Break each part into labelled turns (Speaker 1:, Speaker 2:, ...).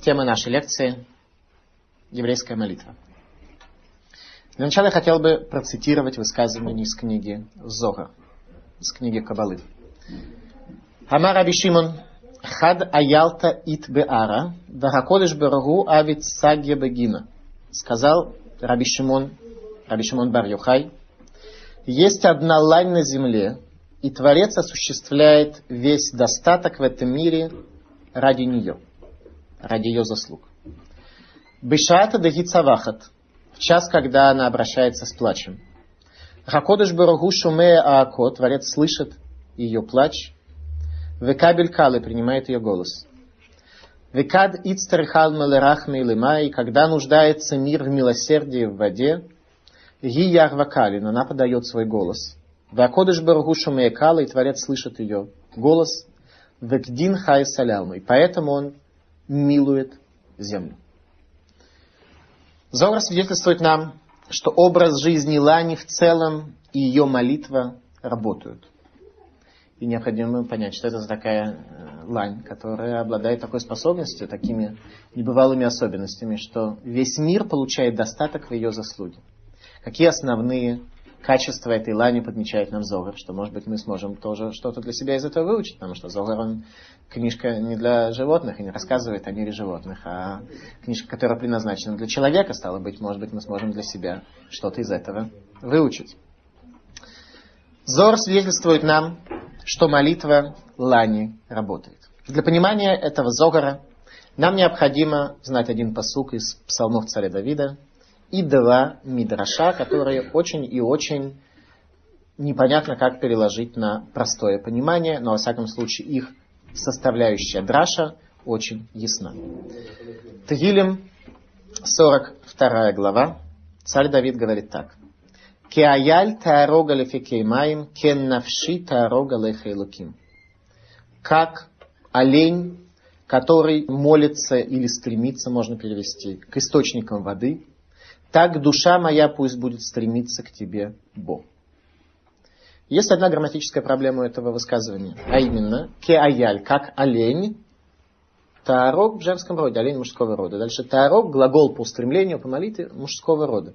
Speaker 1: Тема нашей лекции – еврейская молитва. Для начала я хотел бы процитировать высказывание из книги Зога, из книги Кабалы. Амар Раби Шимон, Хад аялта ит беара, вахакодыш берагу авит сагья бегина. Сказал Раби Шимон, Раби Шимон бар Йохай, есть одна лань на земле, и Творец осуществляет весь достаток в этом мире ради нее, ради ее заслуг. Бешата дагицавахат, в час, когда она обращается с плачем. Хакодыш Барагу Шумея Аако, Творец слышит ее плач. Векабель Калы принимает ее голос. Векад Ицтерхал Малерахме Лимай, когда нуждается мир в милосердии в воде, Ги Ярвакалин, она подает свой голос. Вакодыш Барагу Шумея Калы, и Творец слышит ее голос. Векдин Хай Салялму, и поэтому он милует землю. Зора свидетельствует нам, что образ жизни Лани в целом и ее молитва работают. И необходимо понять, что это за такая э, лань, которая обладает такой способностью, такими небывалыми особенностями, что весь мир получает достаток в ее заслуге. Какие основные качества этой лани подмечает нам Зогар, что, может быть, мы сможем тоже что-то для себя из этого выучить, потому что Зогар, он книжка не для животных и не рассказывает о мире животных, а книжка, которая предназначена для человека, стало быть, может быть, мы сможем для себя что-то из этого выучить. Зор свидетельствует нам, что молитва Лани работает. Для понимания этого Зогара нам необходимо знать один посук из псалмов царя Давида, и два мидраша, которые очень и очень непонятно, как переложить на простое понимание, но, во всяком случае, их составляющая драша очень ясна. Тагилем, 42 глава, царь Давид говорит так. Кеаяль таарога лефикеймаим, кен навши таарога. Как олень, который молится или стремится, можно перевести, к источникам воды, так душа моя пусть будет стремиться к тебе, Бог. Есть одна грамматическая проблема у этого высказывания, а именно кеаяль, как олень, таарок в женском роде, олень мужского рода. Дальше таарок, глагол по устремлению, по молитве мужского рода.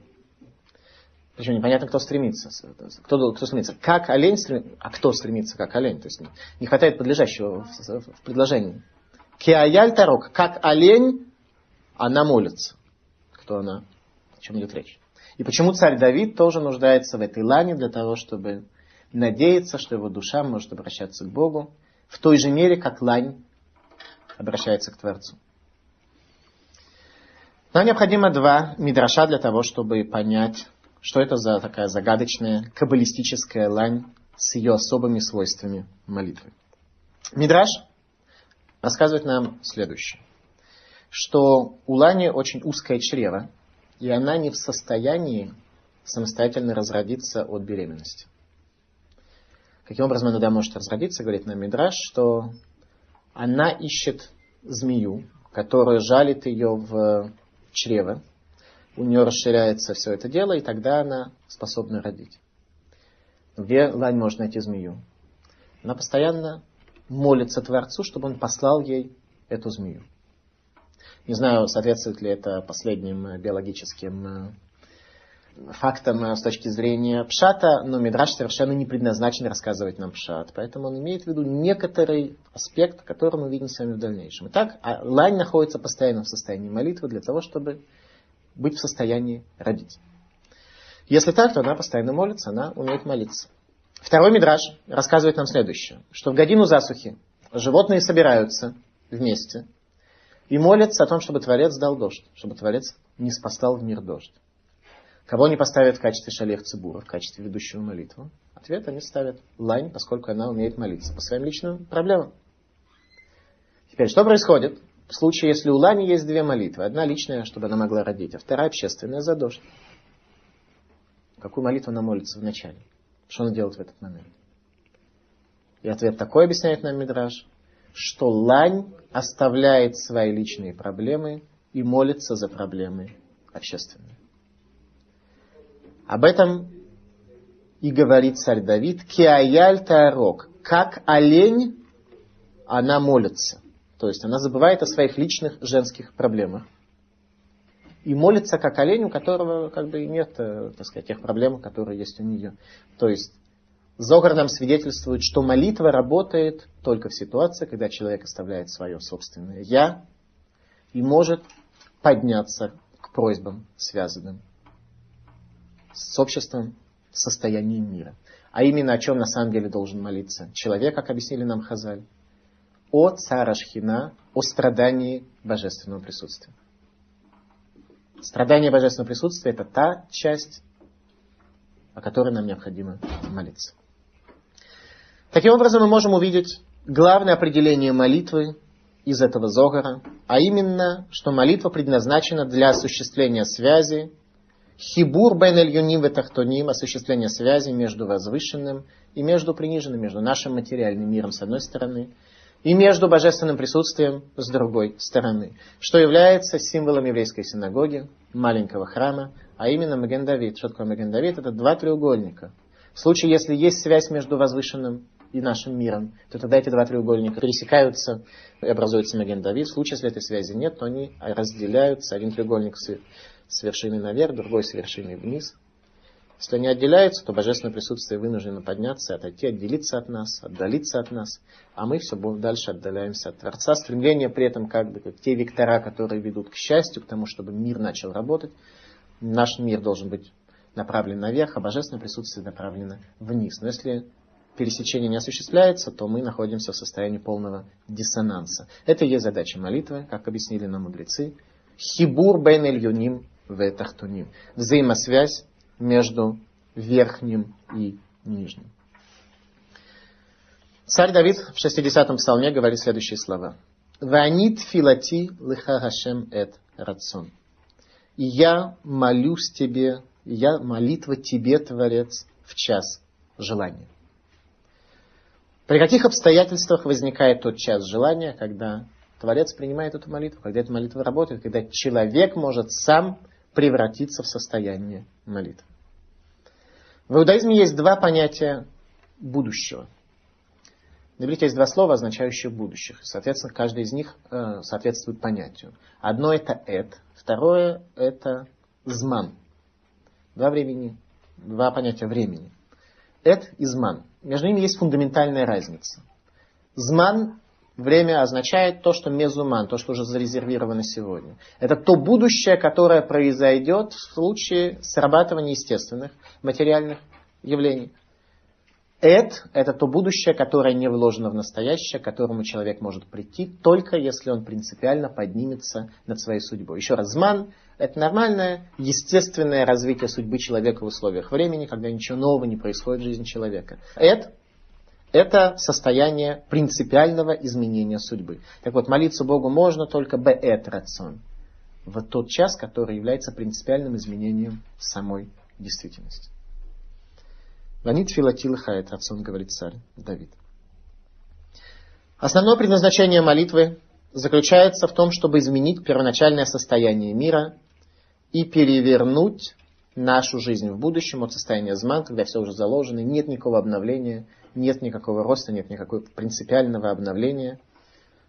Speaker 1: Причем непонятно, кто стремится. Кто, кто стремится. Как олень стремится, а кто стремится, как олень. То есть не, хватает подлежащего в, в предложении. Кеаяль тарок, как олень, она молится. Кто она? Чем идет речь. И почему царь Давид тоже нуждается в этой лане для того, чтобы надеяться, что его душа может обращаться к Богу в той же мере, как лань обращается к Творцу. Нам необходимо два мидраша для того, чтобы понять, что это за такая загадочная каббалистическая лань с ее особыми свойствами молитвы. Мидраш рассказывает нам следующее, что у лани очень узкое чрево, и она не в состоянии самостоятельно разродиться от беременности. Каким образом она может разродиться, говорит нам Мидраш, что она ищет змею, которая жалит ее в чрево, у нее расширяется все это дело, и тогда она способна родить. Где лань может найти змею? Она постоянно молится Творцу, чтобы он послал ей эту змею. Не знаю, соответствует ли это последним э, биологическим э, фактам э, с точки зрения пшата, но Мидраш совершенно не предназначен рассказывать нам пшат. Поэтому он имеет в виду некоторый аспект, который мы увидим с вами в дальнейшем. Итак, а лань находится постоянно в состоянии молитвы для того, чтобы быть в состоянии родить. Если так, то она постоянно молится, она умеет молиться. Второй мидраж рассказывает нам следующее, что в годину засухи животные собираются вместе и молятся о том, чтобы Творец дал дождь, чтобы Творец не спасал в мир дождь. Кого они поставят в качестве шалех цибура, в качестве ведущего молитву? Ответ они ставят лань, поскольку она умеет молиться по своим личным проблемам. Теперь, что происходит в случае, если у лани есть две молитвы? Одна личная, чтобы она могла родить, а вторая общественная за дождь. Какую молитву она молится вначале? Что она делает в этот момент? И ответ такой объясняет нам Мидраж что лань оставляет свои личные проблемы и молится за проблемы общественные. Об этом и говорит царь Давид, Киаяль Таарок, как олень, она молится. То есть она забывает о своих личных женских проблемах. И молится как олень, у которого как бы нет, э, так сказать, тех проблем, которые есть у нее. То есть Зогар нам свидетельствует, что молитва работает только в ситуации, когда человек оставляет свое собственное «я» и может подняться к просьбам, связанным с обществом, состоянием мира. А именно о чем на самом деле должен молиться человек, как объяснили нам Хазаль, о царашхина, о страдании божественного присутствия. Страдание божественного присутствия это та часть, о которой нам необходимо молиться. Таким образом, мы можем увидеть главное определение молитвы из этого Зогара, а именно, что молитва предназначена для осуществления связи, хибур бен эль ветахтоним, осуществление связи между возвышенным и между приниженным, между нашим материальным миром с одной стороны, и между божественным присутствием с другой стороны, что является символом еврейской синагоги, маленького храма, а именно Маген Давид. Что такое Маген Давид? Это два треугольника. В случае, если есть связь между возвышенным и нашим миром, то тогда эти два треугольника пересекаются и образуется Маген Давид. В случае, если этой связи нет, то они разделяются. Один треугольник с, вершины наверх, другой с вершины вниз. Если они отделяются, то божественное присутствие вынуждено подняться, отойти, отделиться от нас, отдалиться от нас, а мы все дальше отдаляемся от Творца. Стремление при этом как бы как те вектора, которые ведут к счастью, к тому, чтобы мир начал работать. Наш мир должен быть направлен наверх, а божественное присутствие направлено вниз. Но если пересечение не осуществляется, то мы находимся в состоянии полного диссонанса. Это и есть задача молитвы, как объяснили нам мудрецы. Хибур бен эль в тахтуним. Взаимосвязь между верхним и нижним. Царь Давид в 60-м псалме говорит следующие слова. «Ванит филати лиха хашем эт рацион». «И я молюсь тебе, я молитва тебе, Творец, в час желания». При каких обстоятельствах возникает тот час желания, когда Творец принимает эту молитву, когда эта молитва работает, когда человек может сам превратиться в состояние молитвы. В иудаизме есть два понятия будущего. На есть два слова, означающие будущих. Соответственно, каждый из них э, соответствует понятию. Одно это эт, второе это зман. Два времени, два понятия времени. Эт и зман. Между ними есть фундаментальная разница. Зман время означает то, что мезуман, то, что уже зарезервировано сегодня. Это то будущее, которое произойдет в случае срабатывания естественных материальных явлений. Эд – это то будущее, которое не вложено в настоящее, к которому человек может прийти, только если он принципиально поднимется над своей судьбой. Еще раз, зман – это нормальное, естественное развитие судьбы человека в условиях времени, когда ничего нового не происходит в жизни человека. Эд – это состояние принципиального изменения судьбы. Так вот, молиться Богу можно только беэт рацион, в тот час, который является принципиальным изменением самой действительности. Ванит филатилха, это отцом говорит царь Давид. Основное предназначение молитвы заключается в том, чтобы изменить первоначальное состояние мира и перевернуть нашу жизнь в будущем от состояния зман, когда все уже заложено, нет никакого обновления, нет никакого роста, нет никакого принципиального обновления.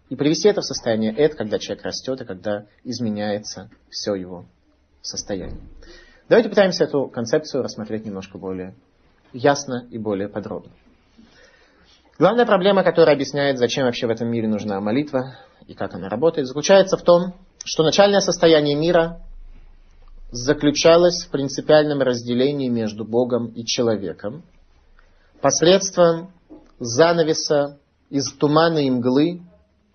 Speaker 1: И привести это в состояние эд, когда человек растет и когда изменяется все его состояние. Давайте пытаемся эту концепцию рассмотреть немножко более ясно и более подробно. Главная проблема, которая объясняет, зачем вообще в этом мире нужна молитва и как она работает, заключается в том, что начальное состояние мира заключалось в принципиальном разделении между Богом и человеком посредством занавеса из тумана и мглы,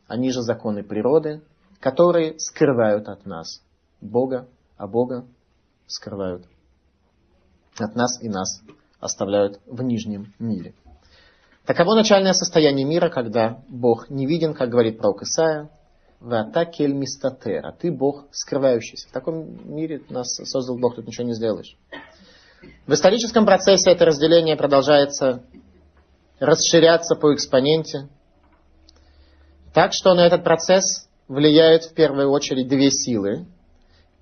Speaker 1: они же законы природы, которые скрывают от нас Бога, а Бога скрывают от нас и нас оставляют в нижнем мире. Таково начальное состояние мира, когда Бог не виден, как говорит пророк Исаия, Ватакель мистатера. Ты Бог скрывающийся. В таком мире нас создал Бог, тут ничего не сделаешь. В историческом процессе это разделение продолжается расширяться по экспоненте. Так что на этот процесс влияют в первую очередь две силы.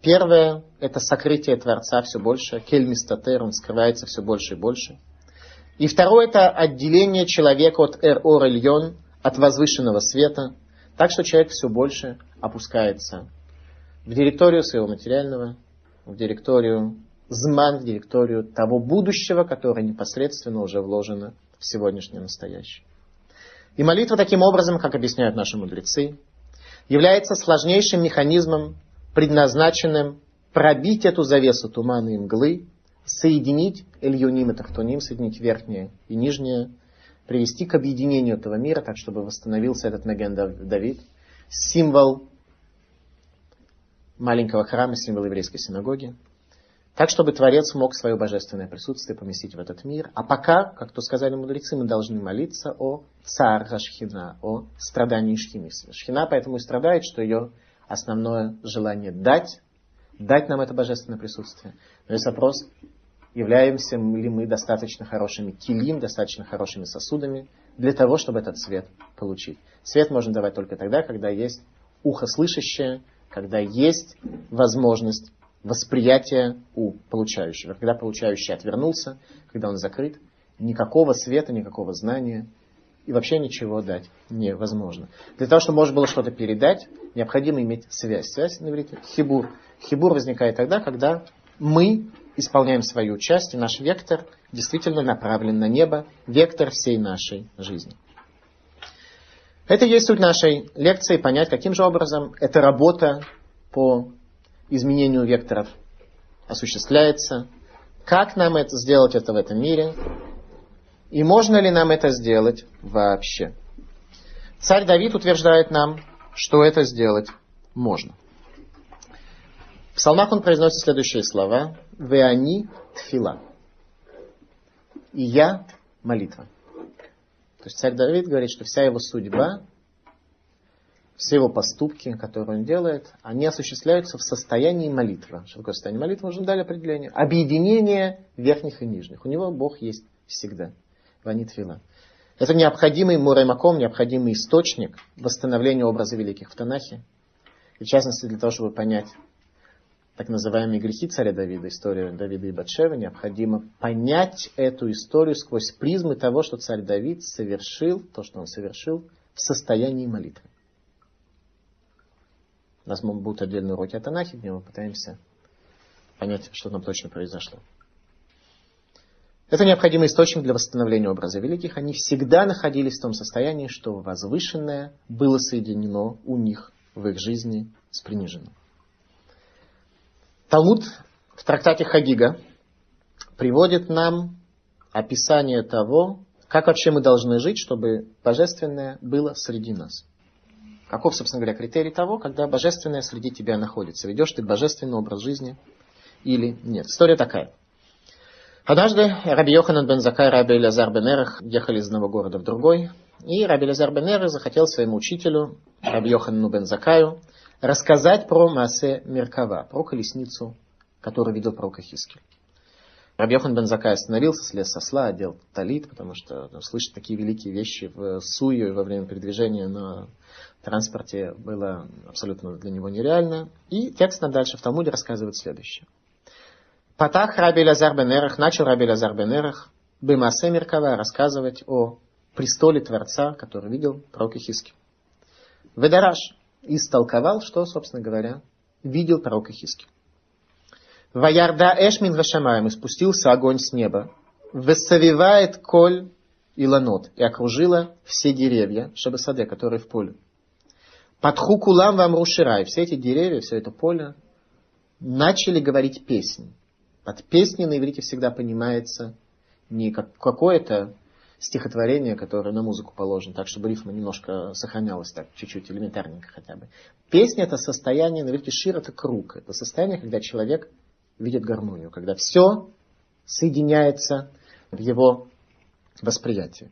Speaker 1: Первое – это сокрытие Творца все больше. Кельмистатер, он скрывается все больше и больше. И второе – это отделение человека от эр ор от возвышенного света. Так что человек все больше опускается в директорию своего материального, в директорию зман, в директорию того будущего, которое непосредственно уже вложено в сегодняшнее настоящее. И молитва таким образом, как объясняют наши мудрецы, является сложнейшим механизмом, предназначенным пробить эту завесу тумана и мглы, соединить Эльюним и Тахтуним, соединить верхнее и нижнее, привести к объединению этого мира, так чтобы восстановился этот Маген Давид, символ маленького храма, символ еврейской синагоги, так, чтобы Творец мог свое божественное присутствие поместить в этот мир. А пока, как то сказали мудрецы, мы должны молиться о цар Шхина, о страдании Шхины. Шхина поэтому и страдает, что ее основное желание дать, дать нам это божественное присутствие. Но есть вопрос, являемся ли мы достаточно хорошими килим, достаточно хорошими сосудами для того, чтобы этот свет получить. Свет можно давать только тогда, когда есть ухо слышащее, когда есть возможность восприятия у получающего. Когда получающий отвернулся, когда он закрыт, никакого света, никакого знания и вообще ничего дать невозможно. Для того, чтобы можно было что-то передать, необходимо иметь связь. Связь на иврите хибур. Хибур возникает тогда, когда мы исполняем свою часть, и наш вектор действительно направлен на небо, вектор всей нашей жизни. Это и есть суть нашей лекции, понять, каким же образом эта работа по изменению векторов осуществляется, как нам это сделать это в этом мире, и можно ли нам это сделать вообще. Царь Давид утверждает нам, что это сделать можно. В псалмах он произносит следующие слова. «Веани тфила». И я молитва. То есть царь Давид говорит, что вся его судьба, все его поступки, которые он делает, они осуществляются в состоянии молитвы. Что такое состояние молитвы? Мы уже дали определение. Объединение верхних и нижних. У него Бог есть всегда. Ванитвила. Это необходимый мураймаком, необходимый источник восстановления образа великих в Танахе. И в частности, для того, чтобы понять так называемые грехи царя Давида, историю Давида и Батшева, необходимо понять эту историю сквозь призмы того, что царь Давид совершил, то, что он совершил в состоянии молитвы. У нас будут отдельные уроки о Танахе, где мы пытаемся понять, что там точно произошло. Это необходимый источник для восстановления образа великих. Они всегда находились в том состоянии, что возвышенное было соединено у них в их жизни с приниженным. Талмуд в трактате Хагига приводит нам описание того, как вообще мы должны жить, чтобы божественное было среди нас. Каков, собственно говоря, критерий того, когда божественное среди тебя находится? Ведешь ты божественный образ жизни или нет? История такая. Однажды Раби Йоханан бен Закай и Раби Элязар бен Эрах ехали из одного города в другой, и Раби Элязар бен Эрах захотел своему учителю, Раби Йоханану бен Закаю, рассказать про Масе Меркава, про колесницу, которую видел пророк Хискель. Рабьехан бен Закай остановился, слез со сла, одел талит, потому что ну, слышать такие великие вещи в сую во время передвижения на транспорте было абсолютно для него нереально. И текст на дальше в Талмуде рассказывает следующее. Патах Раби Лазар Бенерах, начал Раби Лазар Бенерах Бемасе Меркава рассказывать о престоле Творца, который видел пророк Хискель. Ведараш, истолковал, что, собственно говоря, видел пророк Ихискель. Ваярда Эшмин Вашамаем, и спустился огонь с неба. Высовивает коль ланот, и окружила все деревья, сады, которые в поле. Подху кулам вам руширай. Все эти деревья, все это поле начали говорить песни. Под песней на иврите всегда понимается не как какое-то стихотворение, которое на музыку положено, так чтобы рифма немножко сохранялась так, чуть-чуть, элементарненько хотя бы. Песня это состояние, наверное, шир это круг. Это состояние, когда человек видит гармонию, когда все соединяется в его восприятии.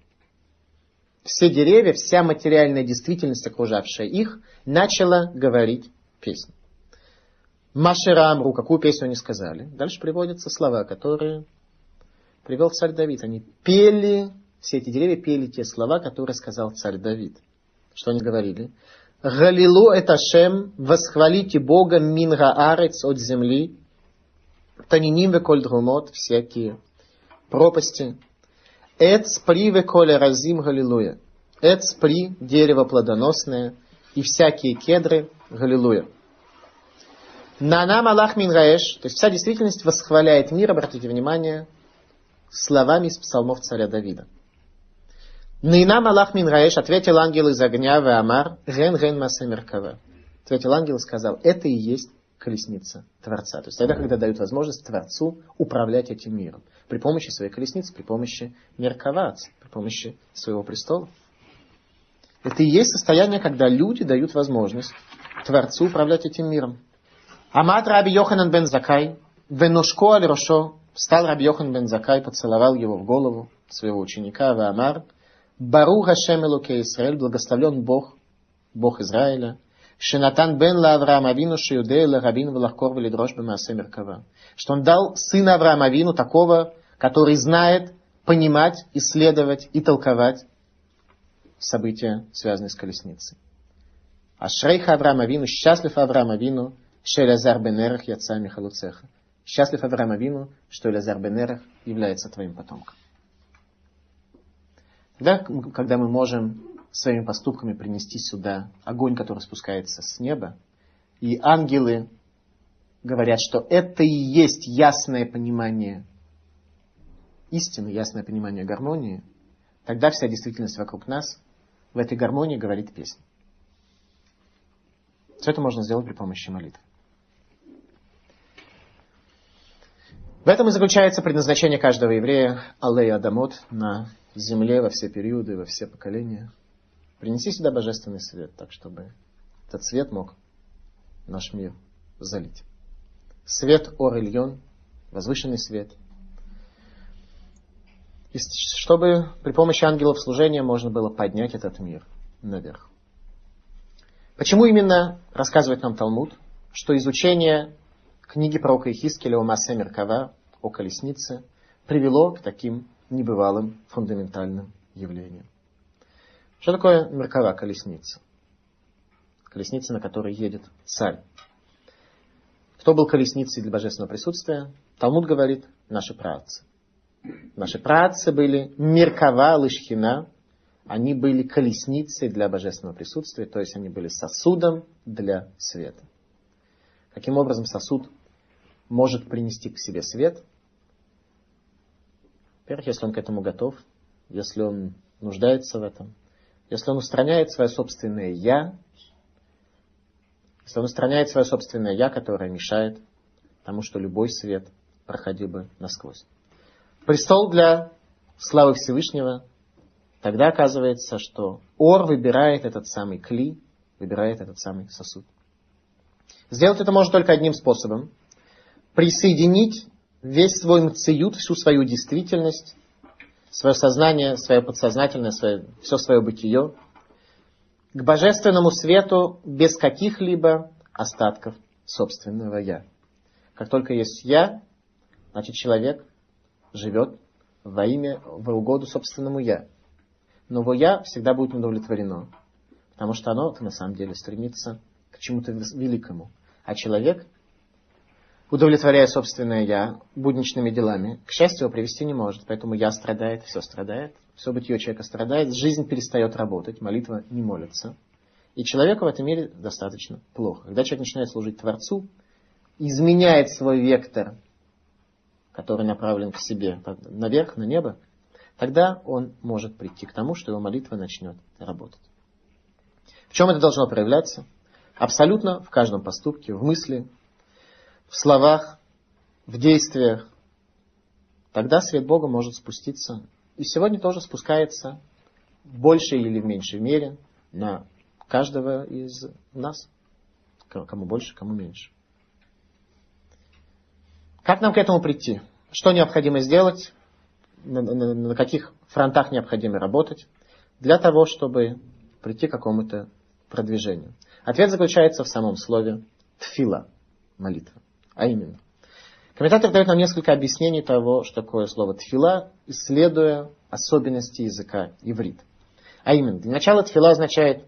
Speaker 1: Все деревья, вся материальная действительность, окружавшая их, начала говорить песню. Машера Амру, какую песню они сказали. Дальше приводятся слова, которые привел царь Давид. Они пели все эти деревья пели те слова, которые сказал царь Давид. Что они говорили? Галилу это Шем, восхвалите Бога Минга Арец от земли, Таниним веколь друмот, всякие пропасти. Эц при веколе разим галилуя. עץ פרי, дерево плодоносное, и всякие кедры. Галилуя. נענה מלאך מן האש, то есть вся действительность восхваляет мир, обратите внимание, словами из псалмов царя Давида. נענה מלאך מן האש, ответил ангел из огня, אמר, הן הן מעשה מרכבה. Ответил ангел и сказал, это и есть колесница Творца. То есть тогда, когда дают возможность Творцу управлять этим миром. При помощи своей колесницы, при помощи Мерковац, при помощи своего престола. Это и есть состояние, когда люди дают возможность Творцу управлять этим миром. Амат Раби Йоханан бен Закай, венушко аль рошо, встал Раби Йохан бен Закай, поцеловал его в голову своего ученика, Амар, Бару Хашем Элуке Исраэль, благословлен Бог, Бог Израиля, Шенатан бен ла Авраам Авину Шиюдея Рабин Валахкор Велидрош Бемаасе Меркава. Что он дал сына Авраама Авину, такого, который знает понимать, исследовать и толковать события, связанные с колесницей. А Шрейха Авраама Авину, счастлив Авраама Авину, Шелязар Бенерах Яца Михалуцеха. Счастлив Авраам Авину, что Элязар Бенерах является твоим потомком. Да, когда мы можем своими поступками принести сюда огонь, который спускается с неба, и ангелы говорят, что это и есть ясное понимание истины, ясное понимание гармонии, тогда вся действительность вокруг нас в этой гармонии говорит песня. Все это можно сделать при помощи молитвы. В этом и заключается предназначение каждого еврея Аллея Адамот на земле во все периоды, во все поколения. Принеси сюда божественный свет, так чтобы этот свет мог наш мир залить. Свет Ор Ильон, возвышенный свет. И чтобы при помощи ангелов служения можно было поднять этот мир наверх. Почему именно рассказывает нам Талмуд, что изучение книги пророка Ихискеля о Масе Меркава о колеснице привело к таким небывалым фундаментальным явлениям. Что такое меркава колесница? Колесница, на которой едет царь. Кто был колесницей для божественного присутствия? Талмуд говорит, наши праотцы. Наши праотцы были меркава лышхина, они были колесницей для божественного присутствия, то есть они были сосудом для света. Каким образом сосуд может принести к себе свет? Во-первых, если он к этому готов, если он нуждается в этом, если он устраняет свое собственное «я», если он устраняет свое собственное «я», которое мешает тому, что любой свет проходил бы насквозь. Престол для славы Всевышнего, тогда оказывается, что Ор выбирает этот самый кли, выбирает этот самый сосуд. Сделать это можно только одним способом. Присоединить весь свой мциют, всю свою действительность, свое сознание, свое подсознательное, свое, все свое бытие к божественному свету без каких-либо остатков собственного «я». Как только есть «я», значит человек живет во имя, в угоду собственному «я». Но его «я» всегда будет удовлетворено, потому что оно на самом деле стремится к чему-то великому. А человек удовлетворяя собственное «я» будничными делами, к счастью, его привести не может. Поэтому «я» страдает, все страдает, все бытие человека страдает, жизнь перестает работать, молитва не молится. И человеку в этом мире достаточно плохо. Когда человек начинает служить Творцу, изменяет свой вектор, который направлен к себе, наверх, на небо, тогда он может прийти к тому, что его молитва начнет работать. В чем это должно проявляться? Абсолютно в каждом поступке, в мысли, в словах, в действиях, тогда свет Бога может спуститься. И сегодня тоже спускается в большей или в меньшей мере на каждого из нас. Кому больше, кому меньше. Как нам к этому прийти? Что необходимо сделать? На, на, каких фронтах необходимо работать для того, чтобы прийти к какому-то продвижению? Ответ заключается в самом слове тфила, молитва. А именно, комментатор дает нам несколько объяснений того, что такое слово тфила, исследуя особенности языка иврит. А именно, для начала тфила означает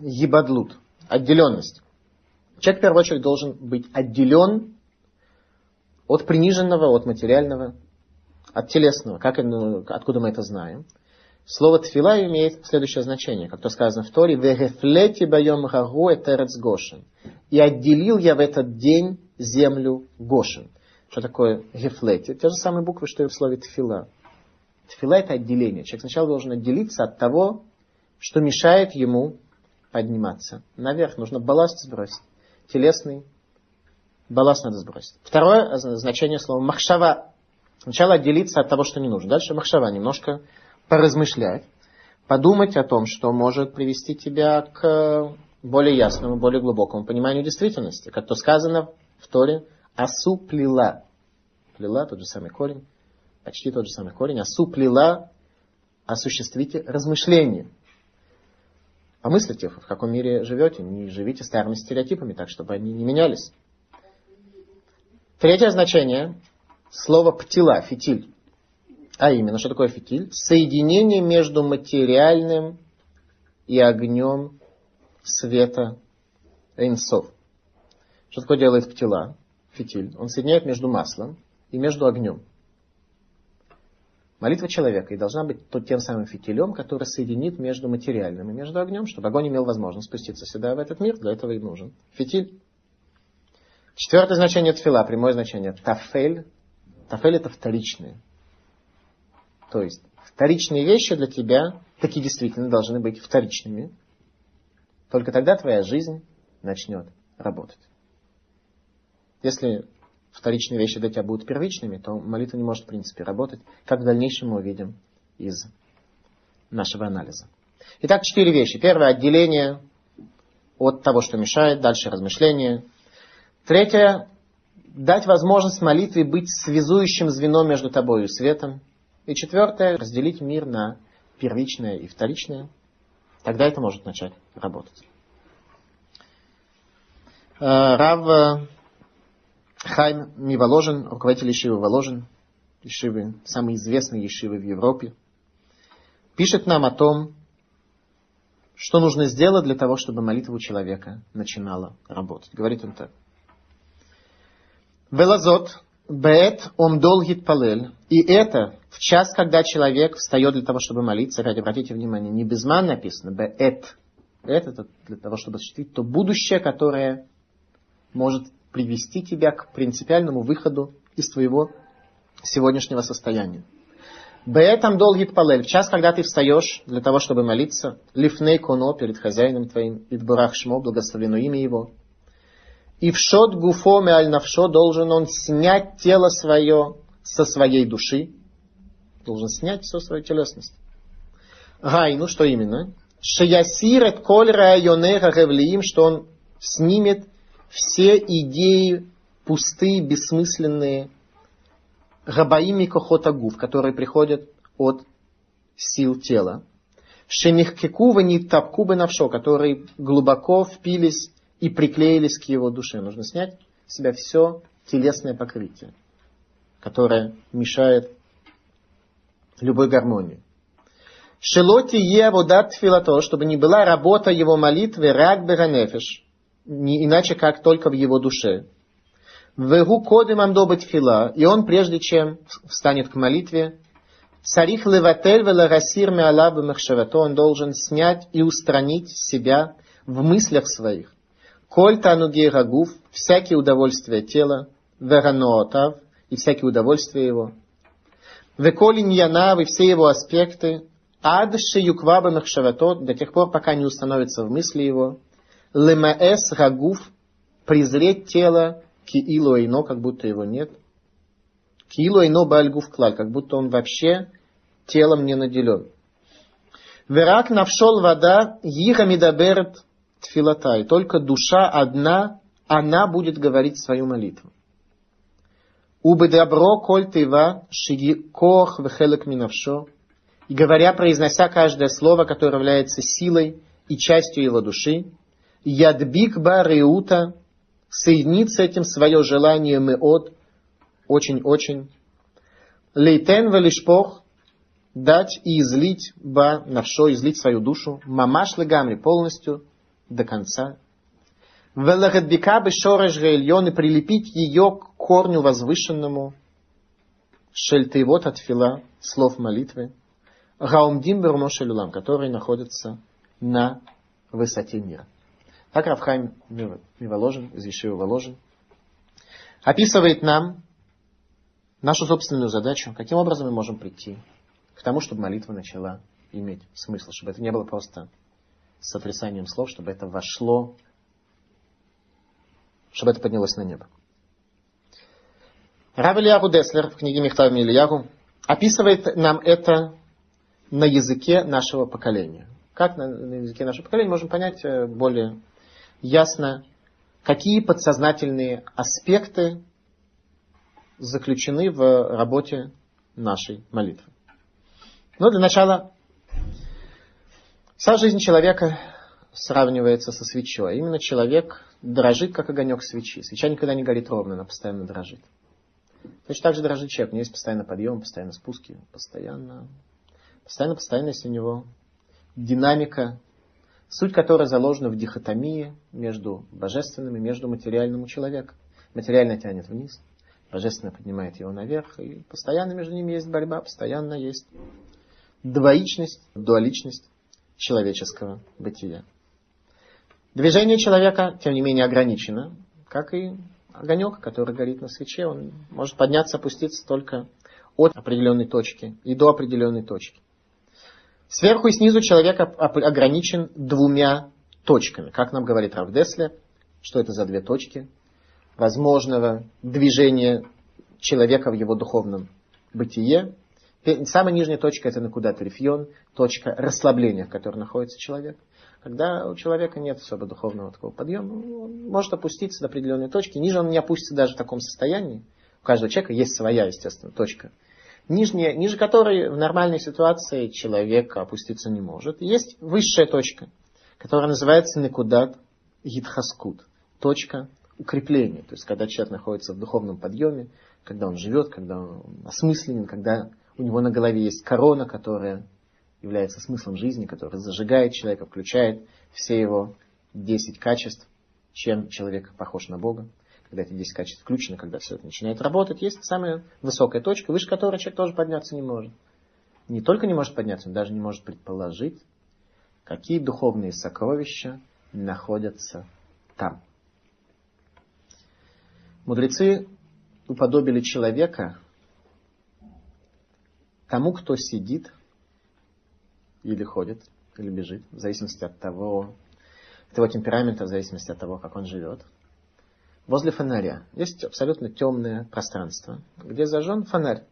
Speaker 1: ебадлут, отделенность. Человек в первую очередь должен быть отделен от приниженного, от материального, от телесного. Как, откуда мы это знаем? Слово тфила имеет следующее значение, как то сказано в Торе, «Вегефлети байом гагу этерец гошин». И отделил я в этот день землю Гошин. Что такое гефлети? Те же самые буквы, что и в слове тфила. Тфила это отделение. Человек сначала должен отделиться от того, что мешает ему подниматься. Наверх нужно балласт сбросить. Телесный балласт надо сбросить. Второе значение слова махшава. Сначала отделиться от того, что не нужно. Дальше махшава. Немножко поразмышлять, подумать о том, что может привести тебя к более ясному, более глубокому пониманию действительности. Как то сказано в Торе, асу плела. Плела, тот же самый корень, почти тот же самый корень. Асу плела, осуществите размышления. Помыслите, в каком мире живете, не живите старыми стереотипами, так чтобы они не менялись. Третье значение слова птила, фитиль. А именно, что такое фитиль? Соединение между материальным и огнем света Эйнсов. Что такое делает птила, фитиль? Он соединяет между маслом и между огнем. Молитва человека и должна быть тот тем самым фитилем, который соединит между материальным и между огнем, чтобы огонь имел возможность спуститься сюда, в этот мир. Для этого и нужен фитиль. Четвертое значение тфила, прямое значение. Тафель. Тафель это вторичное. То есть вторичные вещи для тебя такие действительно должны быть вторичными. Только тогда твоя жизнь начнет работать. Если вторичные вещи для тебя будут первичными, то молитва не может в принципе работать, как в дальнейшем мы увидим из нашего анализа. Итак, четыре вещи. Первое – отделение от того, что мешает. Дальше – размышление. Третье – дать возможность молитве быть связующим звеном между тобой и светом. И четвертое, разделить мир на первичное и вторичное. Тогда это может начать работать. Э, Рав Хайм Миволожен, руководитель Ешивы Воложен, Ешивы, самый известный Ешивы в Европе, пишет нам о том, что нужно сделать для того, чтобы молитва у человека начинала работать. Говорит он так. Велазот Бет омдол гитпалель. И это в час, когда человек встает для того, чтобы молиться, ради, обратите внимание, не безман написано, бет. Это для того, чтобы осуществить то будущее, которое может привести тебя к принципиальному выходу из твоего сегодняшнего состояния. Беэтам долгий палель. В час, когда ты встаешь для того, чтобы молиться, лифней коно перед хозяином твоим, идбурах шмо, благословено имя его, и в шот гуфо аль навшо должен он снять тело свое со своей души. Должен снять всю свою телесность. Гай, ну что именно? Шаясирет коль районеха ревлиим, что он снимет все идеи пустые, бессмысленные, габаими кохотагув, которые приходят от сил тела. Шемихкекува не тапкубы навшо, которые глубоко впились и приклеились к его душе. Нужно снять с себя все телесное покрытие, которое мешает любой гармонии. Шелоти е водат филато, чтобы не была работа его молитвы рак беранефиш, не иначе как только в его душе. Вегу кодем амдобать фила, и он прежде чем встанет к молитве, царих леватель веларасир меалабы махшавато, он должен снять и устранить себя в мыслях своих Коль танугей рагув, всякие удовольствия тела, вераноотав, и всякие удовольствия его. Веколин янав, и все его аспекты, ад шеюкваба махшаватот, до тех пор, пока не установится в мысли его, лемаэс рагув, презреть тело, киилу ино, как будто его нет, киилу ино бальгув клаль, как будто он вообще телом не наделен. Верак навшол вода, иха мидаберет тфилата, только душа одна, она будет говорить свою молитву. Убы добро коль тыва шиги кох вехелек минавшо. И говоря, произнося каждое слово, которое является силой и частью его души, ядбик ба реута, соединит с этим свое желание от, очень-очень. Лейтен велишпох, дать и излить ба навшо, излить свою душу, мамаш легамри, полностью, до конца. Велахадбика бешореш гейльон и прилепить ее к корню возвышенному. Шельтейвот от фила, слов молитвы. Гаумдим Бермошелюлам, который находится на высоте мира. Так Рафхайм Миволожен, из Ешива Воложен, описывает нам нашу собственную задачу, каким образом мы можем прийти к тому, чтобы молитва начала иметь смысл, чтобы это не было просто сотрясанием слов, чтобы это вошло, чтобы это поднялось на небо. Рав Ильягу Деслер в книге Михтав Ильягу описывает нам это на языке нашего поколения. Как на, на языке нашего поколения можем понять э, более ясно, какие подсознательные аспекты заключены в работе нашей молитвы. Но для начала вся жизнь человека сравнивается со свечой. Именно человек дрожит, как огонек свечи. Свеча никогда не горит ровно, она постоянно дрожит. Точно так же дрожит человек. У него есть постоянно подъем, постоянно спуски, постоянно, постоянно, постоянно есть у него динамика, суть которой заложена в дихотомии между божественным и между материальным у человека. Материальное тянет вниз, божественное поднимает его наверх, и постоянно между ними есть борьба, постоянно есть двоичность, дуаличность человеческого бытия. Движение человека, тем не менее, ограничено, как и огонек, который горит на свече. Он может подняться, опуститься только от определенной точки и до определенной точки. Сверху и снизу человек ограничен двумя точками. Как нам говорит Рав Десле, что это за две точки возможного движения человека в его духовном бытие. Самая нижняя точка это накуда рифьон, точка расслабления, в которой находится человек. Когда у человека нет особо духовного такого подъема, он может опуститься до определенной точки. Ниже он не опустится даже в таком состоянии. У каждого человека есть своя, естественно, точка нижняя, ниже которой в нормальной ситуации человек опуститься не может. Есть высшая точка, которая называется Некудат Гидхаскут, точка укрепления. То есть, когда человек находится в духовном подъеме, когда он живет, когда он осмысленен, когда у него на голове есть корона, которая является смыслом жизни, которая зажигает человека, включает все его 10 качеств, чем человек похож на Бога когда эти 10 качеств включены, когда все это начинает работать, есть самая высокая точка, выше которой человек тоже подняться не может. Не только не может подняться, он даже не может предположить, какие духовные сокровища находятся там. Мудрецы уподобили человека тому, кто сидит или ходит, или бежит, в зависимости от того, от его темперамента, в зависимости от того, как он живет – возле фонаря. Есть абсолютно темное пространство, где зажжен фонарь.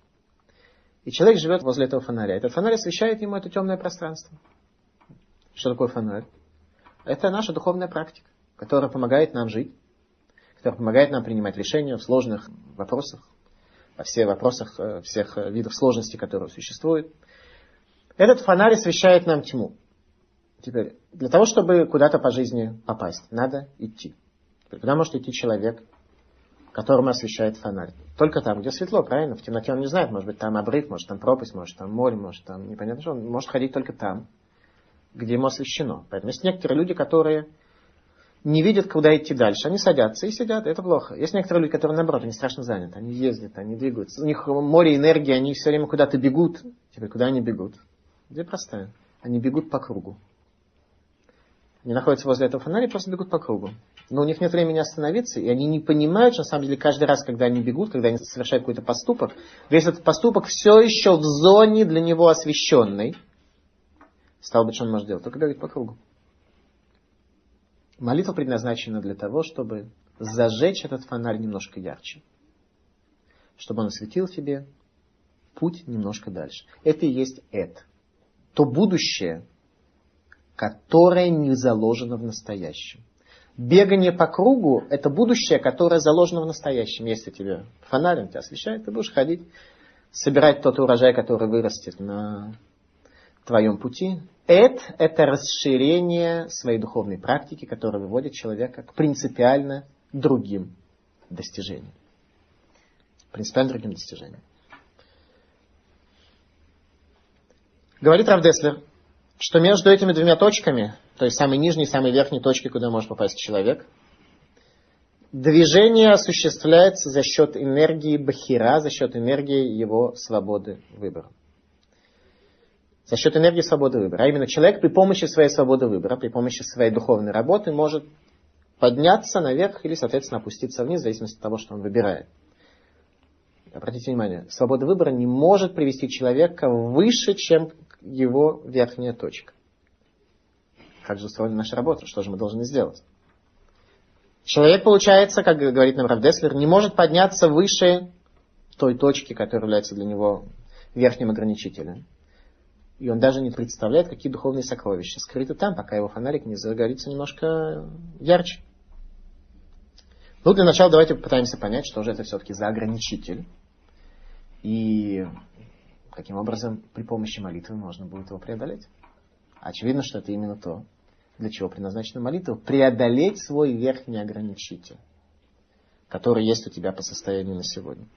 Speaker 1: И человек живет возле этого фонаря. Этот фонарь освещает ему это темное пространство. Что такое фонарь? Это наша духовная практика, которая помогает нам жить, которая помогает нам принимать решения в сложных вопросах, во всех вопросах э, всех видов сложностей, которые существуют. Этот фонарь освещает нам тьму. Теперь, для того, чтобы куда-то по жизни попасть, надо идти. Куда может идти человек, которому освещает фонарь? Только там, где светло, правильно? В темноте он не знает, может быть, там обрыв, может, там пропасть, может, там море, может, там непонятно что. Он может ходить только там, где ему освещено. Поэтому есть некоторые люди, которые не видят, куда идти дальше. Они садятся и сидят, это плохо. Есть некоторые люди, которые, наоборот, они страшно заняты, они ездят, они двигаются. У них море энергии, они все время куда-то бегут. Теперь куда они бегут? Где простая? Они бегут по кругу. Они находятся возле этого фонаря и просто бегут по кругу но у них нет времени остановиться, и они не понимают, что на самом деле каждый раз, когда они бегут, когда они совершают какой-то поступок, весь этот поступок все еще в зоне для него освещенной. Стало быть, что он может делать? Только бегать по кругу. Молитва предназначена для того, чтобы зажечь этот фонарь немножко ярче. Чтобы он осветил тебе путь немножко дальше. Это и есть это. То будущее, которое не заложено в настоящем. Бегание по кругу – это будущее, которое заложено в настоящем. Если тебе фонарь, он тебя освещает, ты будешь ходить, собирать тот урожай, который вырастет на твоем пути. Это – это расширение своей духовной практики, которая выводит человека к принципиально другим достижениям. Принципиально другим достижениям. Говорит Равдеслер, что между этими двумя точками – то есть самой нижней и самой верхней точки, куда может попасть человек. Движение осуществляется за счет энергии Бахира, за счет энергии его свободы выбора. за счет энергии свободы выбора. А именно человек при помощи своей свободы выбора, при помощи своей духовной работы может подняться наверх или, соответственно, опуститься вниз, в зависимости от того, что он выбирает. Обратите внимание, свобода выбора не может привести человека выше, чем его верхняя точка. Как же устроена наша работа? Что же мы должны сделать? Человек, получается, как говорит нам Равдеслер, не может подняться выше той точки, которая является для него верхним ограничителем. И он даже не представляет, какие духовные сокровища скрыты там, пока его фонарик не загорится немножко ярче. Ну, для начала давайте попытаемся понять, что же это все-таки за ограничитель. И каким образом при помощи молитвы можно будет его преодолеть. Очевидно, что это именно то, для чего предназначена молитва. Преодолеть свой верхний ограничитель, который есть у тебя по состоянию на сегодня.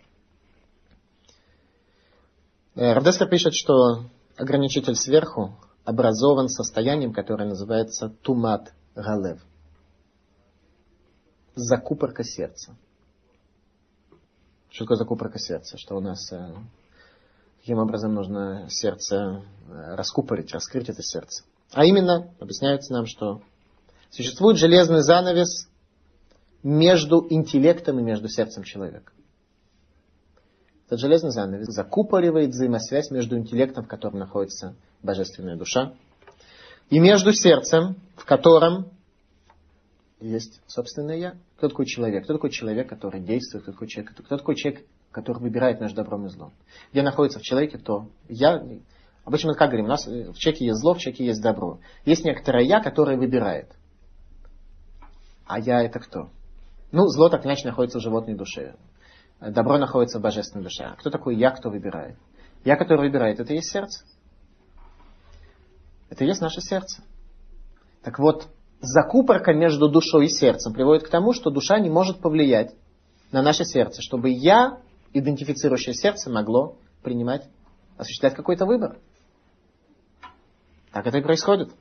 Speaker 1: Э, Равдеслер пишет, что ограничитель сверху образован состоянием, которое называется тумат галев. Закупорка сердца. Что такое закупорка сердца? Что у нас, э, каким образом нужно сердце э, раскупорить, раскрыть это сердце? А именно, объясняется нам, что существует железный занавес между интеллектом и между сердцем человека. Этот железный занавес закупоривает взаимосвязь между интеллектом, в котором находится божественная душа, и между сердцем, в котором есть собственное я. Кто такой человек? Кто такой человек, который действует? Кто такой человек, кто такой человек который выбирает между добром и злом? Где находится в человеке то я. Обычно мы как говорим, у нас в человеке есть зло, в человеке есть добро. Есть некоторое я, которое выбирает. А я это кто? Ну, зло так иначе находится в животной душе. Добро находится в божественной душе. А кто такой я, кто выбирает? Я, который выбирает, это и есть сердце. Это и есть наше сердце. Так вот, закупорка между душой и сердцем приводит к тому, что душа не может повлиять на наше сердце, чтобы я, идентифицирующее сердце, могло принимать, осуществлять какой-то выбор. Так это и происходит.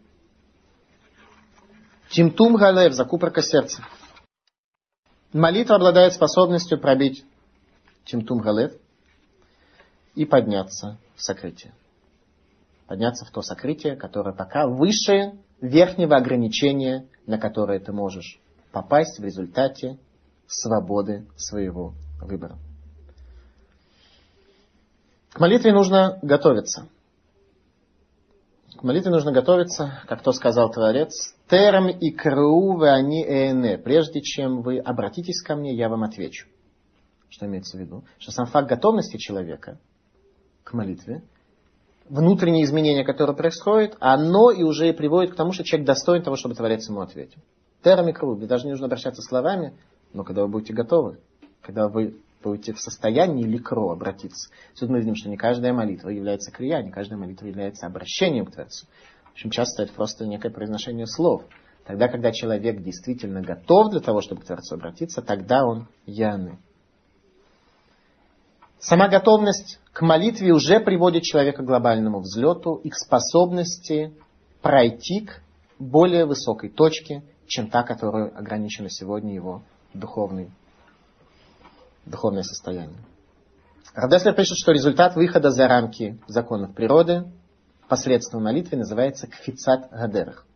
Speaker 1: Тимтум галев, закупорка сердца. Молитва обладает способностью пробить Тимтум Галев и подняться в сокрытие. Подняться в то сокрытие, которое пока выше верхнего ограничения, на которое ты можешь попасть в результате свободы своего выбора. К молитве нужно готовиться. К молитве нужно готовиться, как то сказал Творец, «Терм и кру вы они эне». Прежде чем вы обратитесь ко мне, я вам отвечу. Что имеется в виду? Что сам факт готовности человека к молитве внутреннее изменение, которое происходит, оно и уже приводит к тому, что человек достоин того, чтобы Творец ему ответил. Термикру, даже не нужно обращаться словами, но когда вы будете готовы, когда вы будете в состоянии ликро обратиться. Тут мы видим, что не каждая молитва является крия, не каждая молитва является обращением к Творцу. В общем, часто это просто некое произношение слов. Тогда, когда человек действительно готов для того, чтобы к Творцу обратиться, тогда он яны. Сама готовность к молитве уже приводит человека к глобальному взлету и к способности пройти к более высокой точке, чем та, которую ограничено сегодня его духовный, духовное состояние. Равдеслер пишет, что результат выхода за рамки законов природы посредством молитвы называется кфицат гадерах.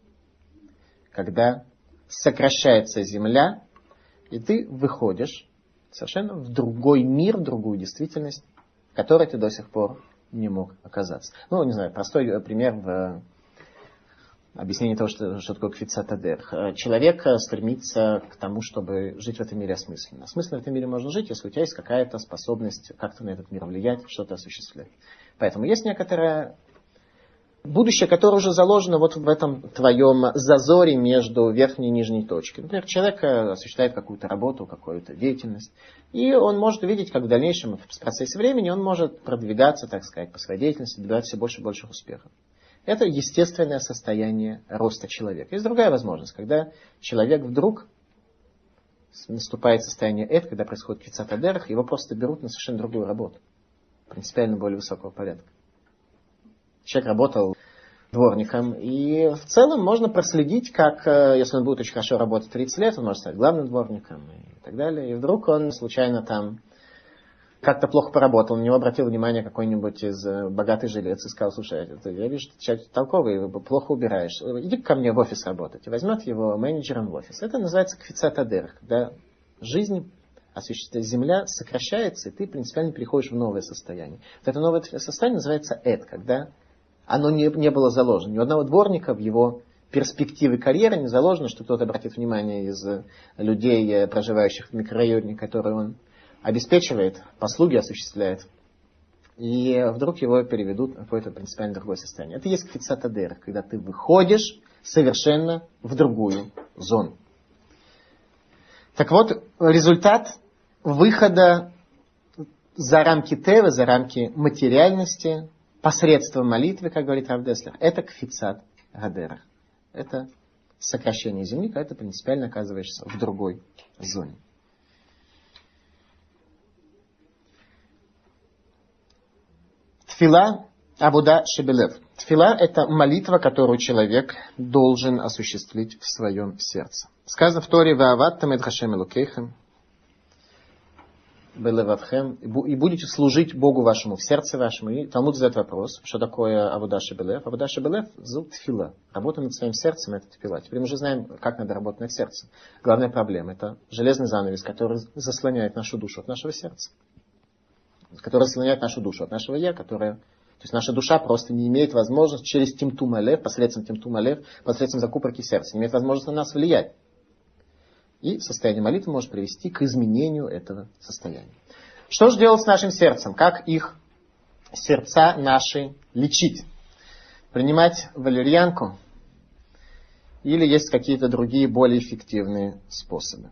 Speaker 1: Когда сокращается земля, и ты выходишь совершенно в другой мир, в другую действительность, в которой ты до сих пор не мог оказаться. Ну, не знаю, простой э, пример в э, объяснении того, что, что такое квицатадер. Э, человек стремится к тому, чтобы жить в этом мире осмысленно. Осмысленно в этом мире можно жить, если у тебя есть какая-то способность как-то на этот мир влиять, что-то осуществлять. Поэтому есть некоторая будущее, которое уже заложено вот в этом твоем зазоре между верхней и нижней точкой. Например, человек э, осуществляет какую-то работу, какую-то деятельность, и он может увидеть, как в дальнейшем, в процессе времени, он может продвигаться, так сказать, по своей деятельности, добивать все больше и больше успехов. Это естественное состояние роста человека. Есть другая возможность, когда человек вдруг наступает состояние эд, когда происходит кицатадерах, его просто берут на совершенно другую работу, принципиально более высокого порядка. Человек работал дворником, и в целом можно проследить, как, э, если он будет очень хорошо работать 30 лет, он может стать главным дворником и так далее. И вдруг он случайно там как-то плохо поработал, на него обратил внимание какой-нибудь из э, богатый жилец и сказал, слушай, я вижу, ты человек толковый, плохо убираешь, иди ко мне в офис работать. И возьмет его менеджером в офис. Это называется кфицатадер, когда жизнь осуществляется, земля сокращается, и ты принципиально переходишь в новое состояние. Вот это новое состояние называется эд, когда оно не, не было заложено. Ни у одного дворника в его перспективы карьеры не заложено, что кто-то обратит внимание из людей, э, проживающих в микрорайоне, который он обеспечивает, послуги осуществляет, и вдруг его переведут в какое-то принципиально другое состояние. Это есть кфицатадер, когда ты выходишь совершенно в другую зону. Так вот, результат выхода за рамки Тевы, за рамки материальности, посредством молитвы, как говорит Равдеслер, это кфицат гадерах. Это сокращение земли, когда ты принципиально оказываешься в другой зоне. Тфила Абуда Шебелев. Тфила – это молитва, которую человек должен осуществить в своем сердце. Сказано в Торе «Ваават тамед хашем элукейхем» белевавхем, и будете служить Богу вашему в сердце вашему. И Талмуд задает вопрос, что такое Абуда Шебелев. Абуда Шебелев – зуб тфила. Работа над своим сердцем – это тфила. Теперь мы уже знаем, как надо работать над сердцем. Главная проблема – это железный занавес, который заслоняет нашу душу от нашего сердца которая слоняет нашу душу от нашего я, которая то есть наша душа просто не имеет возможности через Тимтум Алев, посредством Тимтум Алев, посредством закупорки сердца, не имеет возможности на нас влиять. И состояние молитвы может привести к изменению этого состояния. Что же делать с нашим сердцем? Как их сердца наши лечить? Принимать валерьянку? Или есть какие-то другие более эффективные способы?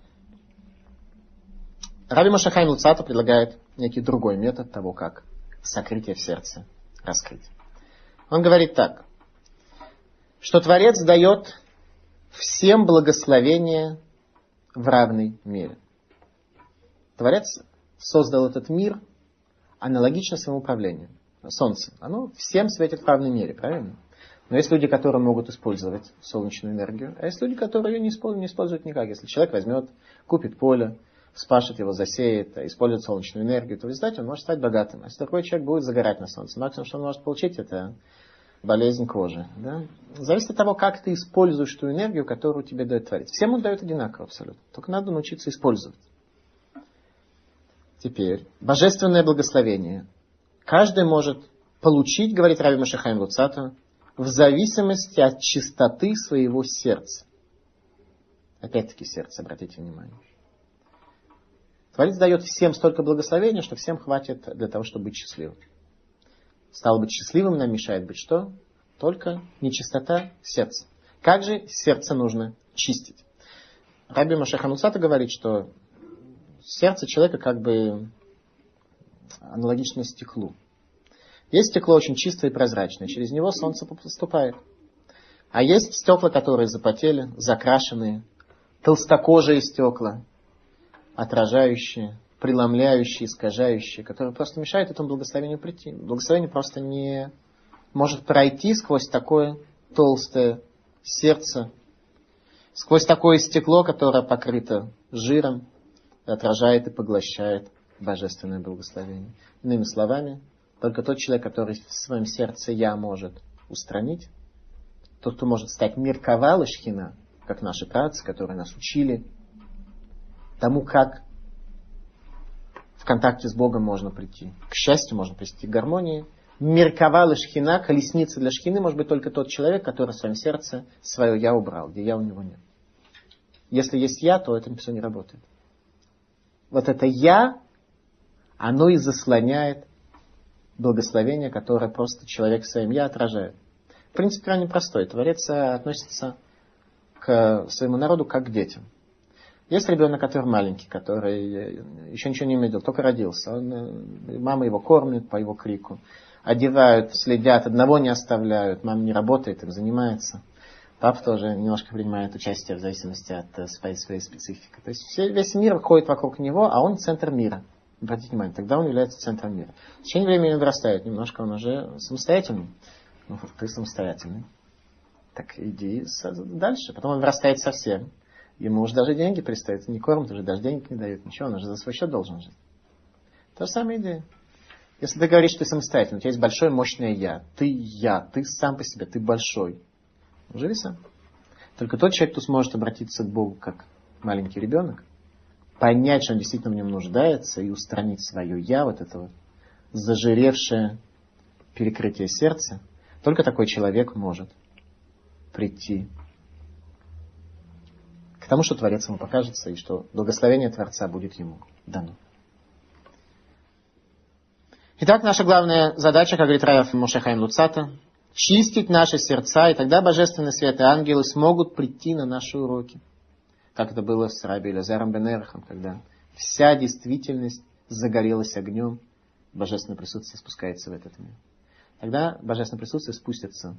Speaker 1: Раби Машахайм Луцата предлагает некий другой метод того, как сокрытие в сердце раскрыть. Он говорит так, что Творец дает всем благословение в равной мере. Творец создал этот мир аналогично своему управлению. Солнце, оно всем светит в равной мере, правильно? Но есть люди, которые могут использовать солнечную энергию, а есть люди, которые ее не используют, не используют никак. Если человек возьмет, купит поле, спашет его, засеет, использует солнечную энергию, то в результате он может стать богатым. А если такой человек будет загорать на солнце, максимум, что он может получить, это болезнь кожи. Да? Зависит от того, как ты используешь ту энергию, которую тебе дает Творец. Всем он дает одинаково абсолютно. Только надо научиться использовать. Теперь, божественное благословение. Каждый может получить, говорит Раби Машахайм Луцата, в зависимости от чистоты своего сердца. Опять-таки сердце, обратите внимание. Творец дает всем столько благословения, что всем хватит для того, чтобы быть счастливым. Стало быть счастливым нам мешает быть что? Только нечистота сердца. Как же сердце нужно чистить? Раби Машаханусата говорит, что сердце человека как бы аналогично стеклу. Есть стекло очень чистое и прозрачное, через него солнце поступает. А есть стекла, которые запотели, закрашенные, толстокожие стекла, отражающие, преломляющие, искажающие, которые просто мешают этому благословению прийти. Благословение просто не может пройти сквозь такое толстое сердце, сквозь такое стекло, которое покрыто жиром, отражает и поглощает божественное благословение. Иными словами, только тот человек, который в своем сердце я может устранить, тот, кто может стать мирковал шхина, как наши працы, которые нас учили тому, как в контакте с Богом можно прийти. К счастью, можно прийти к гармонии. Мерковала шхина, колесница для шхины, может быть только тот человек, который в своем сердце свое я убрал, где я у него нет. Если есть я, то это все не работает. Вот это я, оно и заслоняет благословение, которое просто человек своим я отражает. В принципе, крайне простой. Творец относится к своему народу как к детям. Есть ребенок, который маленький, который еще ничего не умеет только родился. Он, э, мама его кормит по его крику. Одевают, следят, одного не оставляют. Мама не работает, им занимается. Папа тоже немножко принимает участие в зависимости от э, своей, своей специфики. То есть все, весь мир ходит вокруг него, а он центр мира. Обратите внимание, тогда он является центром мира. В течение времени он вырастает немножко, он уже самостоятельный. Ну, ты самостоятельный. Так иди дальше. Потом он вырастает совсем. Ему уже даже деньги пристают. Не кормят, уже даже денег не дают. Ничего, он уже за свой счет должен жить. Та же самая идея. Если ты говоришь, что ты самостоятельный, у тебя есть большое мощное я. Ты я, ты сам по себе, ты большой. Живи сам. Только тот человек, кто сможет обратиться к Богу как маленький ребенок, понять, что он действительно в нем нуждается, и устранить свое я, вот это вот зажиревшее перекрытие сердца, только такой человек может прийти тому, что Творец ему покажется, и что благословение Творца будет ему дано. Итак, наша главная задача, как говорит Раев Мушахайм Луцата, чистить наши сердца, и тогда Божественный Свет и ангелы смогут прийти на наши уроки. Как это было с Раби Лазаром Бенерахом, когда вся действительность загорелась огнем, Божественное присутствие спускается в этот мир. Тогда Божественное присутствие спустится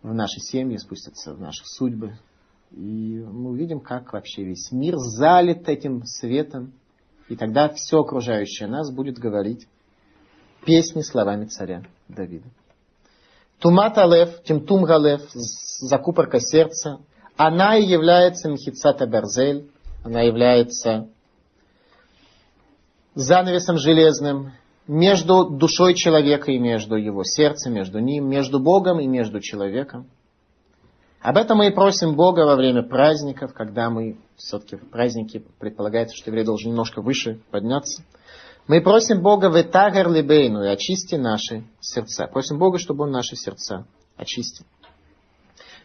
Speaker 1: в наши семьи, спустится в наши судьбы. И мы увидим, как вообще весь мир залит этим светом. И тогда все окружающее нас будет говорить песни словами царя Давида. Тумат Алев, Тимтум Галев, закупорка сердца, она и является Мхицата Берзель, она является занавесом железным между душой человека и между его сердцем, между ним, между Богом и между человеком. Об этом мы и просим Бога во время праздников, когда мы, все-таки в праздники предполагается, что еврей должен немножко выше подняться – мы просим Бога в Этагар Либейну и очисти наши сердца. Просим Бога, чтобы Он наши сердца очистил.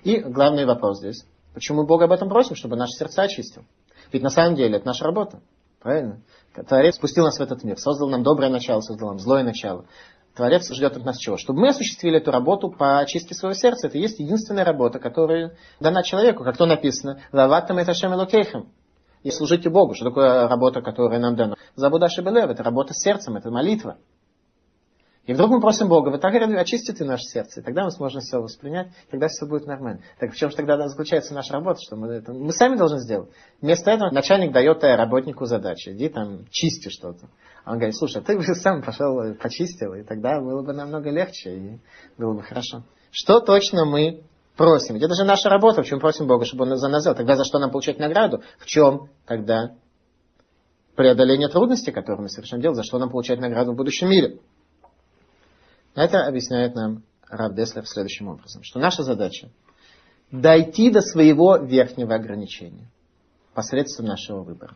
Speaker 1: И главный вопрос здесь. Почему Бога об этом просим? Чтобы наши сердца очистил. Ведь на самом деле это наша работа. Правильно? Творец спустил нас в этот мир, создал нам доброе начало, создал нам злое начало. Творец ждет от нас чего? Чтобы мы осуществили эту работу по очистке своего сердца. Это есть единственная работа, которая дана человеку. Как то написано, «Лаватам это шем и служите Богу. Что такое работа, которая нам дана? Забуда Шебелев, это работа с сердцем, это молитва. И вдруг мы просим Бога, вы так очисти ты наше сердце, и тогда мы сможем все воспринять, тогда все будет нормально. Так в чем же тогда заключается наша работа, что мы это мы сами должны сделать. Вместо этого начальник дает работнику задачи, иди там чисти что-то. А он говорит, слушай, а ты бы сам пошел почистил, и тогда было бы намного легче, и было бы хорошо. Что точно мы просим. Ведь это же наша работа, в чем просим Бога, чтобы Он за нас сделал. Тогда за что нам получать награду? В чем тогда преодоление трудностей, которые мы совершаем делать, за что нам получать награду в будущем мире? Это объясняет нам Рав Деслер следующим образом, что наша задача дойти до своего верхнего ограничения посредством нашего выбора.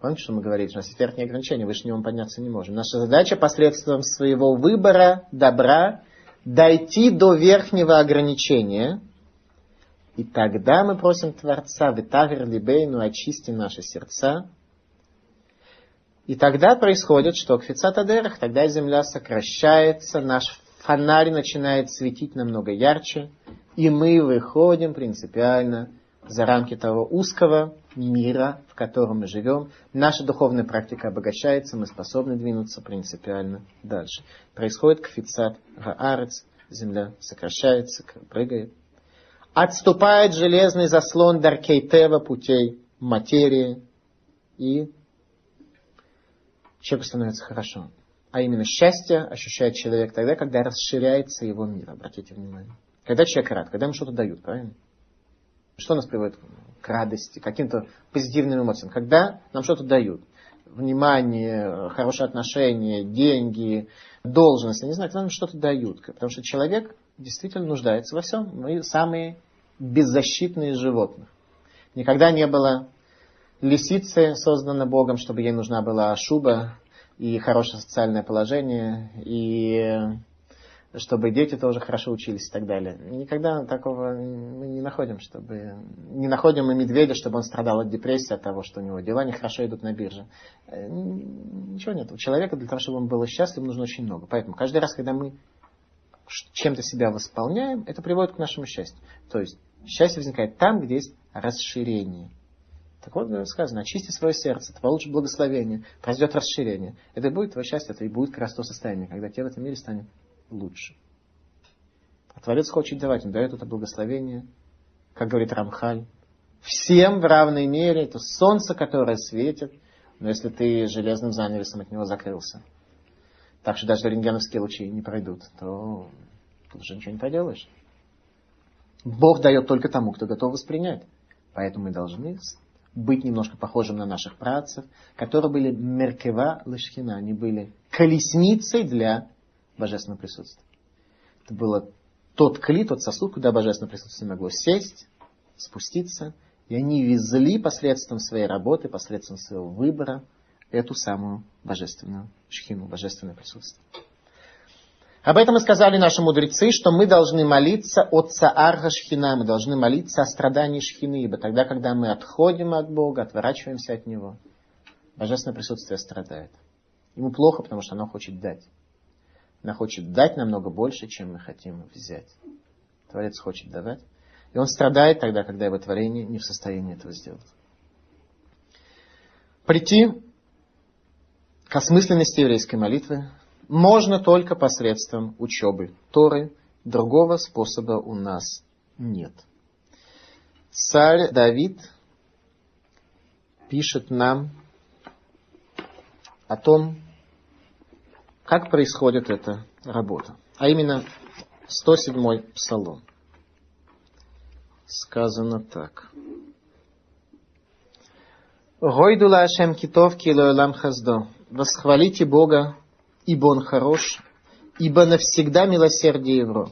Speaker 1: Помните, что мы говорили, что у нас есть верхнее ограничение, выше него подняться не можем. Наша задача посредством своего выбора добра дойти до верхнего ограничения, и тогда мы просим Творца, Витагр Либейну, очисти наши сердца. И тогда происходит, что к Фицатадерах, тогда земля сокращается, наш фонарь начинает светить намного ярче, и мы выходим принципиально за рамки того узкого мира, в котором мы живем. Наша духовная практика обогащается, мы способны двинуться принципиально дальше. Происходит кфицат гаарец, земля сокращается, прыгает. Отступает железный заслон Даркейтева путей материи, и человеку становится хорошо. А именно счастье ощущает человек тогда, когда расширяется его мир. Обратите внимание. Когда человек рад, когда ему что-то дают, правильно? Что нас приводит к радости, к каким-то позитивным эмоциям? Когда нам что-то дают. Внимание, хорошие отношения, деньги, должность. не знаю, когда нам что-то дают. Потому что человек действительно нуждается во всем. Мы самые беззащитные из животных. Никогда не было лисицы, создана Богом, чтобы ей нужна была шуба и хорошее социальное положение, и чтобы дети тоже хорошо учились и так далее. Никогда такого мы не находим, чтобы не находим мы медведя, чтобы он страдал от депрессии, от того, что у него дела нехорошо идут на бирже. Э, ничего нет. У человека для того, чтобы он был счастлив, нужно очень много. Поэтому каждый раз, когда мы чем-то себя восполняем, это приводит к нашему счастью. То есть счастье возникает там, где есть расширение. Так вот, сказано, очисти свое сердце, ты получишь благословение, произойдет расширение. Это будет твое счастье, это и будет как раз то состояние, когда тебе в этом мире станет лучше. А Творец хочет давать, он дает это благословение, как говорит Рамхаль, всем в равной мере, это солнце, которое светит, но если ты железным занавесом от него закрылся, так что даже рентгеновские лучи не пройдут, то тут уже ничего не поделаешь. Бог дает только тому, кто готов воспринять. Поэтому мы должны быть немножко похожим на наших працев, которые были меркева лышхина, они были колесницей для божественного присутствия. Это было тот кли, тот сосуд, куда божественное присутствие могло сесть, спуститься, и они везли посредством своей работы, посредством своего выбора эту самую божественную шхину, божественное присутствие. Об этом и сказали наши мудрецы, что мы должны молиться от Цаарга Шхина, мы должны молиться о страдании Шхины, ибо тогда, когда мы отходим от Бога, отворачиваемся от Него, Божественное присутствие страдает. Ему плохо, потому что оно хочет дать. Оно хочет дать намного больше, чем мы хотим взять. Творец хочет давать. И он страдает тогда, когда его творение не в состоянии этого сделать. Прийти к осмысленности еврейской молитвы можно только посредством учебы Торы. Другого способа у нас нет. Царь Давид пишет нам о том, как происходит эта работа. А именно 107-й псалом. Сказано так. Гойдула Ашем китов килоэлам хаздо. Восхвалите Бога ибо он хорош, ибо навсегда милосердие его.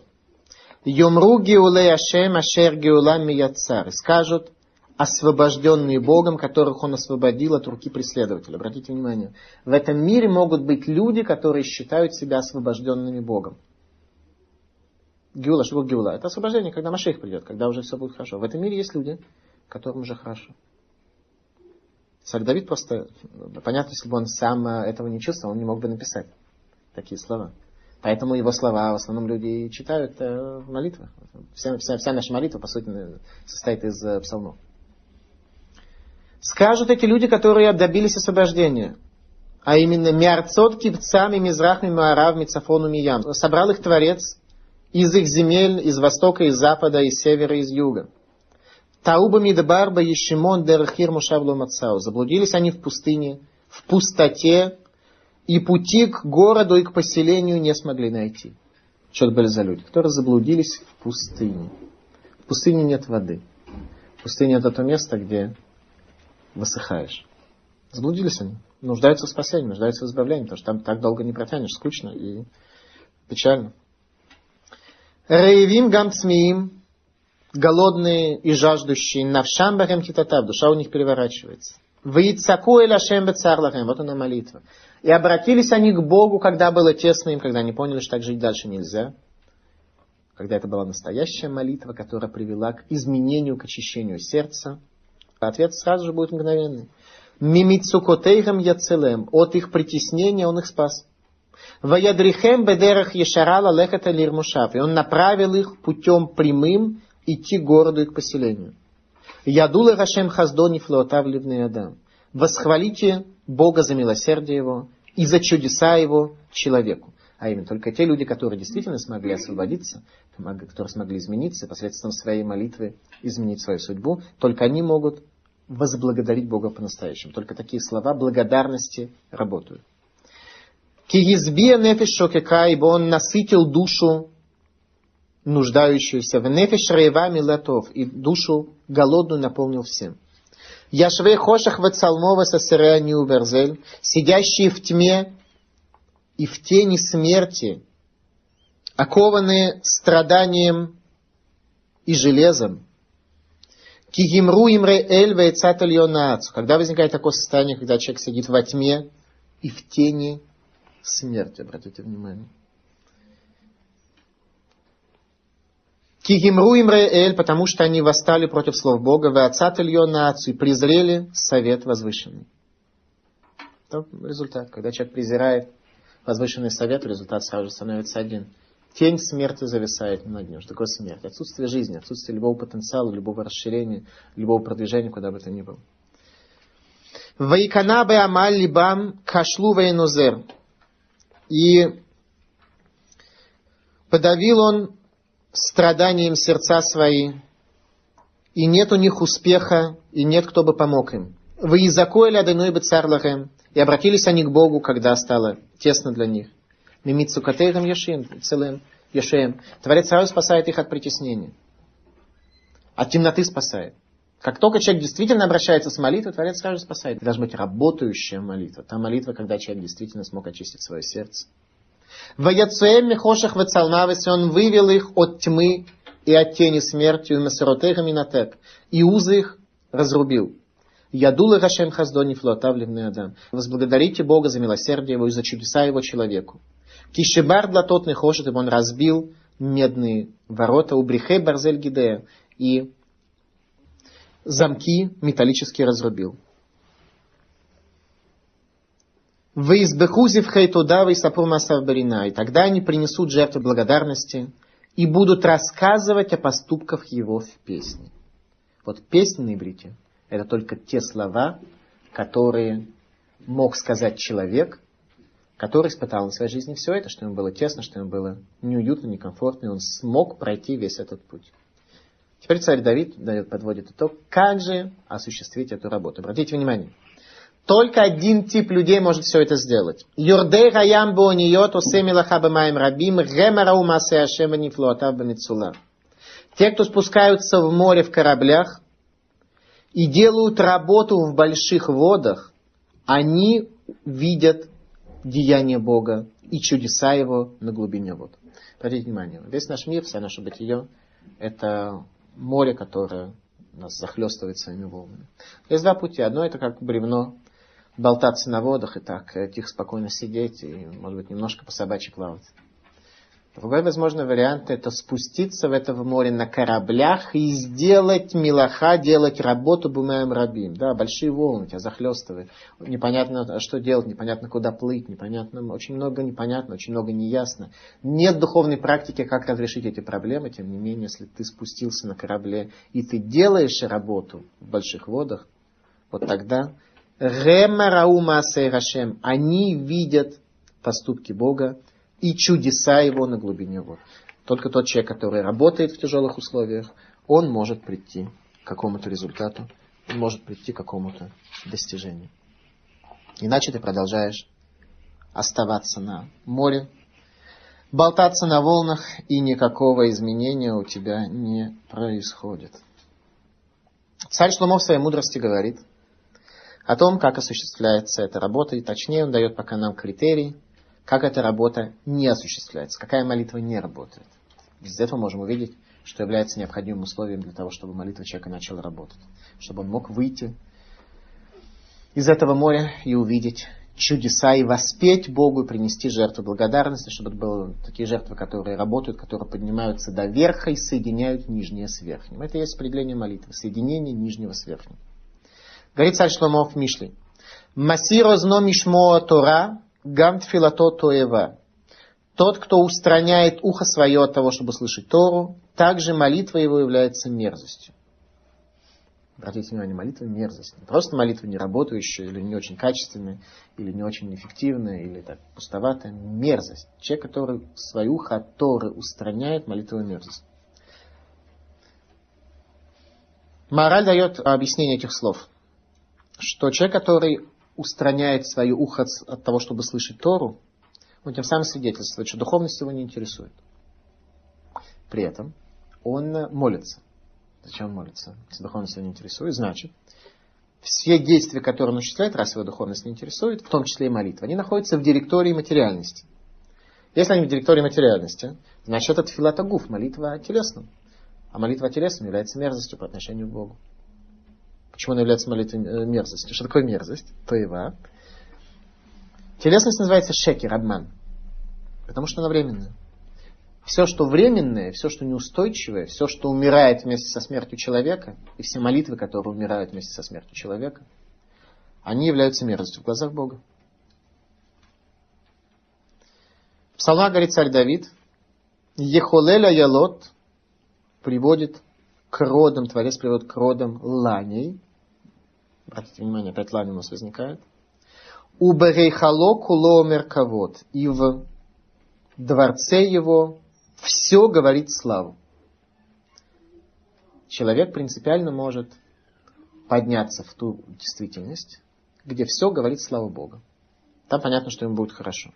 Speaker 1: Йомру геулей Ашем Ашер геулам мияцар. Скажут освобожденные Богом, которых Он освободил от руки преследователя. Обратите внимание, в этом мире могут быть люди, которые считают себя освобожденными Богом. Геула, что такое Геула? Это освобождение, когда Машех придет, когда уже все будет хорошо. В этом мире есть люди, которым уже хорошо. Царь Давид просто, понятно, если бы он сам этого не чувствовал, он не мог бы написать такие слова. Поэтому его слова в основном люди читают э, в молитвах. Вся, вся, вся наша молитва, по сути, состоит из э, псалмов. Скажут эти люди, которые добились освобождения, а именно Миарцот, Кипцами, Мизрахми, Муарав, Мицафону, Миям. Собрал их Творец из их земель, из востока, из запада, из севера, из юга. Тауба Мидбарба Ешимон Дерхир Мушавлу Мацау. Заблудились они в пустыне, в пустоте, и пути к городу и к поселению не смогли найти. Что это были за люди? Которые заблудились в пустыне. В пустыне нет воды. Пустыня это то место, где высыхаешь. Заблудились они. Нуждаются в спасении, нуждаются в избавлении, потому что там так долго не протянешь, скучно и печально. Рейвим гамцмиим, голодные и жаждущие, навшам барем китатав, душа у них переворачивается. Ваицаку эль ашем вот она молитва. И обратились они к Богу, когда было тесно им, когда они поняли, что так жить дальше нельзя. Когда это была настоящая молитва, которая привела к изменению, к очищению сердца. Ответ сразу же будет мгновенный. Мимицукотейхам яцелем. От их притеснения он их спас. Ваядрихем бедерах ешарала лехата лирмушав. И он направил их путем прямым идти к городу и к поселению. Ядула Рашем Хаздони Флоотав Адам. Восхвалите Бога за милосердие Его и за чудеса Его человеку. А именно только те люди, которые действительно смогли освободиться, которые смогли измениться посредством своей молитвы, изменить свою судьбу, только они могут возблагодарить Бога по-настоящему. Только такие слова благодарности работают. Киезбия нефиш шокека, ибо он насытил душу нуждающуюся в нефиш рейвами латов, и душу голодную наполнил всем. Яшвей хошах вецалмова сосыреани уверзель, сидящие в тьме и в тени смерти, окованные страданием и железом. Кигимру имре эль Когда возникает такое состояние, когда человек сидит во тьме и в тени смерти, обратите внимание. Кигимру им эль, потому что они восстали против слов Бога, вы отца нацию, презрели совет возвышенный. Это результат. Когда человек презирает возвышенный совет, результат сразу становится один. Тень смерти зависает над ним. Что такое смерть? Отсутствие жизни, отсутствие любого потенциала, любого расширения, любого продвижения, куда бы то ни было. Вайкана бе амаль либам кашлу вейнузер. И подавил он страданием сердца свои, и нет у них успеха, и нет кто бы помог им. Вы изакоили адыной бы царлахем, и обратились они к Богу, когда стало тесно для них. Мимицу катейрам яшим, целым яшеем. Творец сразу спасает их от притеснения. От темноты спасает. Как только человек действительно обращается с молитвой, Творец сразу спасает. Это должна быть работающая молитва. Та молитва, когда человек действительно смог очистить свое сердце. Ваяцуэм михошах вецалмавес, он вывел их от тьмы и от тени смерти, и масаротеха минатек, и узы их разрубил. Ядулы Рашем Хаздони Флотавливный Адам. Возблагодарите Бога за милосердие его и за чудеса его человеку. Кишебар для тот не хочет, ибо он разбил медные ворота у Брихе Барзель Гидея и замки металлические разрубил. И тогда они принесут жертву благодарности и будут рассказывать о поступках его в песне. Вот песня на иврите – это только те слова, которые мог сказать человек, который испытал на своей жизни все это, что ему было тесно, что ему было неуютно, некомфортно, и он смог пройти весь этот путь. Теперь царь Давид дает, подводит итог, как же осуществить эту работу. Обратите внимание, только один тип людей может все это сделать. Юрдей хаям буониот осемилаха бамаем рабим гемарау масе ашема нифлуата бамицула. Те, кто спускаются в море в кораблях и делают работу в больших водах, они видят деяния Бога и чудеса Его на глубине вод. Обратите внимание, весь наш мир, вся наша бытие, это море, которое нас захлестывает своими волнами. Есть два пути. Одно это как бревно, болтаться на водах и так э, тихо, спокойно сидеть и, может быть, немножко по собачьи плавать. Другой возможный вариант это спуститься в это море на кораблях и сделать милаха, делать работу бумаем рабим. Да, большие волны тебя захлестывают. Непонятно, что делать, непонятно, куда плыть, непонятно, очень много непонятно, очень много неясно. Нет духовной практики, как разрешить эти проблемы. Тем не менее, если ты спустился на корабле и ты делаешь работу в больших водах, вот тогда они видят поступки Бога, и чудеса его на глубине вод. Только тот человек, который работает в тяжелых условиях, он может прийти к какому-то результату, он может прийти к какому-то достижению. Иначе ты продолжаешь оставаться на море, болтаться на волнах, и никакого изменения у тебя не происходит. Царь Шломов в своей мудрости говорит о том, как осуществляется эта работа, и точнее он дает пока нам критерии, как эта работа не осуществляется, какая молитва не работает. Из этого можем увидеть, что является необходимым условием для того, чтобы молитва человека начала работать. Чтобы он мог выйти из этого моря и увидеть чудеса и воспеть Богу и принести жертву благодарности, чтобы это были такие жертвы, которые работают, которые поднимаются до верха и соединяют нижнее с верхним. Это и есть определение молитвы, соединение нижнего с верхним. Говорит царь Шломов в Мишле. Масиро зно мишмо Тора Гам тфилато тоева. Тот, кто устраняет ухо свое от того, чтобы слышать Тору, также молитва его является мерзостью. Обратите внимание, молитва мерзость. Не просто молитва не работающая, или не очень качественная, или не очень эффективная, или так пустоватая. Мерзость. Человек, который свое ухо от Торы устраняет, молитва мерзость. Мораль дает объяснение этих слов, что человек, который устраняет свое ухо от того, чтобы слышать Тору, он тем самым свидетельствует, что духовность его не интересует. При этом он молится. Зачем он молится? Если духовность его не интересует, значит, все действия, которые он осуществляет, раз его духовность не интересует, в том числе и молитва, они находятся в директории материальности. Если они в директории материальности, значит это филатогуф, молитва о телесном. А молитва о телесном является мерзостью по отношению к Богу. Почему она является молитвой э, мерзостью? Что такое мерзость? Тоева. Телесность называется шекер, обман. Потому что она временная. Все, что временное, все, что неустойчивое, все, что умирает вместе со смертью человека, и все молитвы, которые умирают вместе со смертью человека, они являются мерзостью в глазах Бога. В псалмах говорит царь Давид, Ехолеля Ялот приводит к родам, Творец приводит к родам ланей, Обратите внимание, опять лань у нас возникает. У Берейхало куло мерковод. И в дворце его все говорит славу. Человек принципиально может подняться в ту действительность, где все говорит славу Бога. Там понятно, что ему будет хорошо.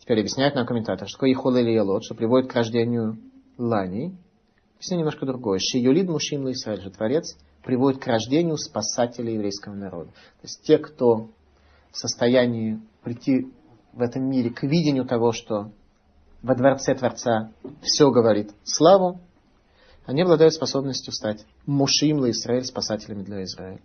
Speaker 1: Теперь объясняет нам комментатор, что такое ихол или елот, что приводит к рождению лани. Объяснение немножко другое. Шиюлид мушим Исраиль, же Творец приводит к рождению спасателя еврейского народа. То есть те, кто в состоянии прийти в этом мире к видению того, что во дворце Творца все говорит славу, они обладают способностью стать Мушим для Израиль, спасателями для Израиля.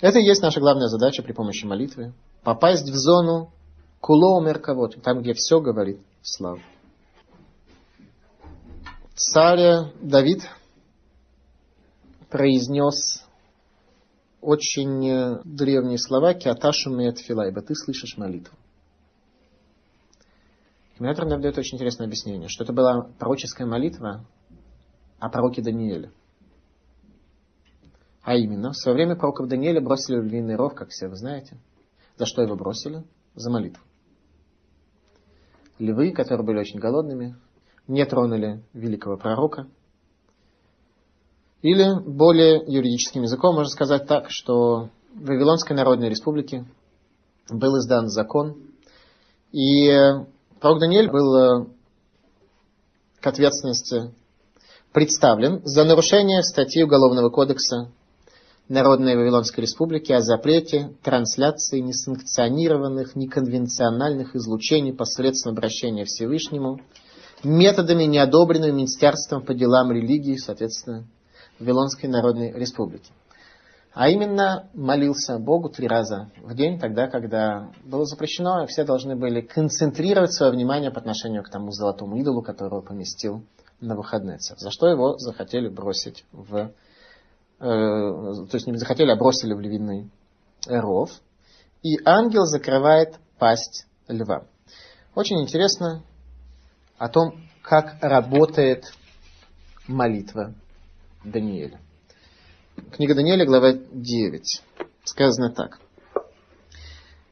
Speaker 1: Это и есть наша главная задача при помощи молитвы. Попасть в зону куло мерковод, там, где все говорит славу. Царь Давид произнес очень древние слова «Киаташу меэтфила», ибо ты слышишь молитву. Комментатор нам дает очень интересное объяснение, что это была пророческая молитва о пророке Данииле. А именно, в свое время пророков Даниэля бросили в львиный ров, как все вы знаете. За что его бросили? За молитву. Львы, которые были очень голодными, не тронули великого пророка. Или более юридическим языком можно сказать так, что в Вавилонской Народной Республике был издан закон, и пророк Даниэль был к ответственности представлен за нарушение статьи Уголовного кодекса Народной Вавилонской Республики о запрете трансляции несанкционированных, неконвенциональных излучений посредством обращения Всевышнему, методами, неодобренными Министерством по делам религии, соответственно, Вавилонской Народной Республики. А именно молился Богу три раза в день, тогда, когда было запрещено, и все должны были концентрировать свое внимание по отношению к тому золотому идолу, которого поместил на выходные, за что его захотели бросить в Э, то есть не захотели, а бросили в львиный ров. И ангел закрывает пасть льва. Очень интересно о том, как работает молитва Даниэля. Книга Даниэля, глава 9. Сказано так.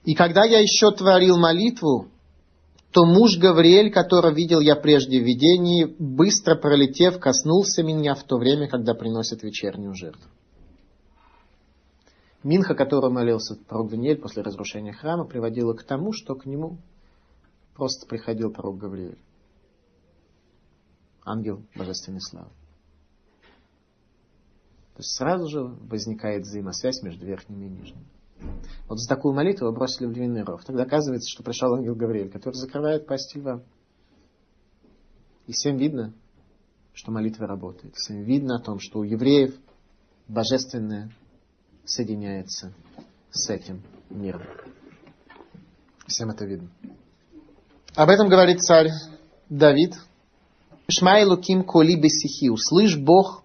Speaker 1: «И когда я еще творил молитву, то муж Гавриэль, которого видел я прежде в видении, быстро пролетев, коснулся меня в то время, когда приносят вечернюю жертву. Минха, которого молился пророк Даниэль после разрушения храма, приводила к тому, что к нему просто приходил пророк Гавриэль. Ангел божественной славы. То есть сразу же возникает взаимосвязь между верхними и нижними. Вот за такую молитву его бросили в львиный ров. Тогда оказывается, что пришел ангел Гавриэль, который закрывает пасть льва. И всем видно, что молитва работает. Всем видно о том, что у евреев божественное соединяется с этим миром. Всем это видно. Об этом говорит царь Давид. Шмай луким коли бесихи. Услышь Бог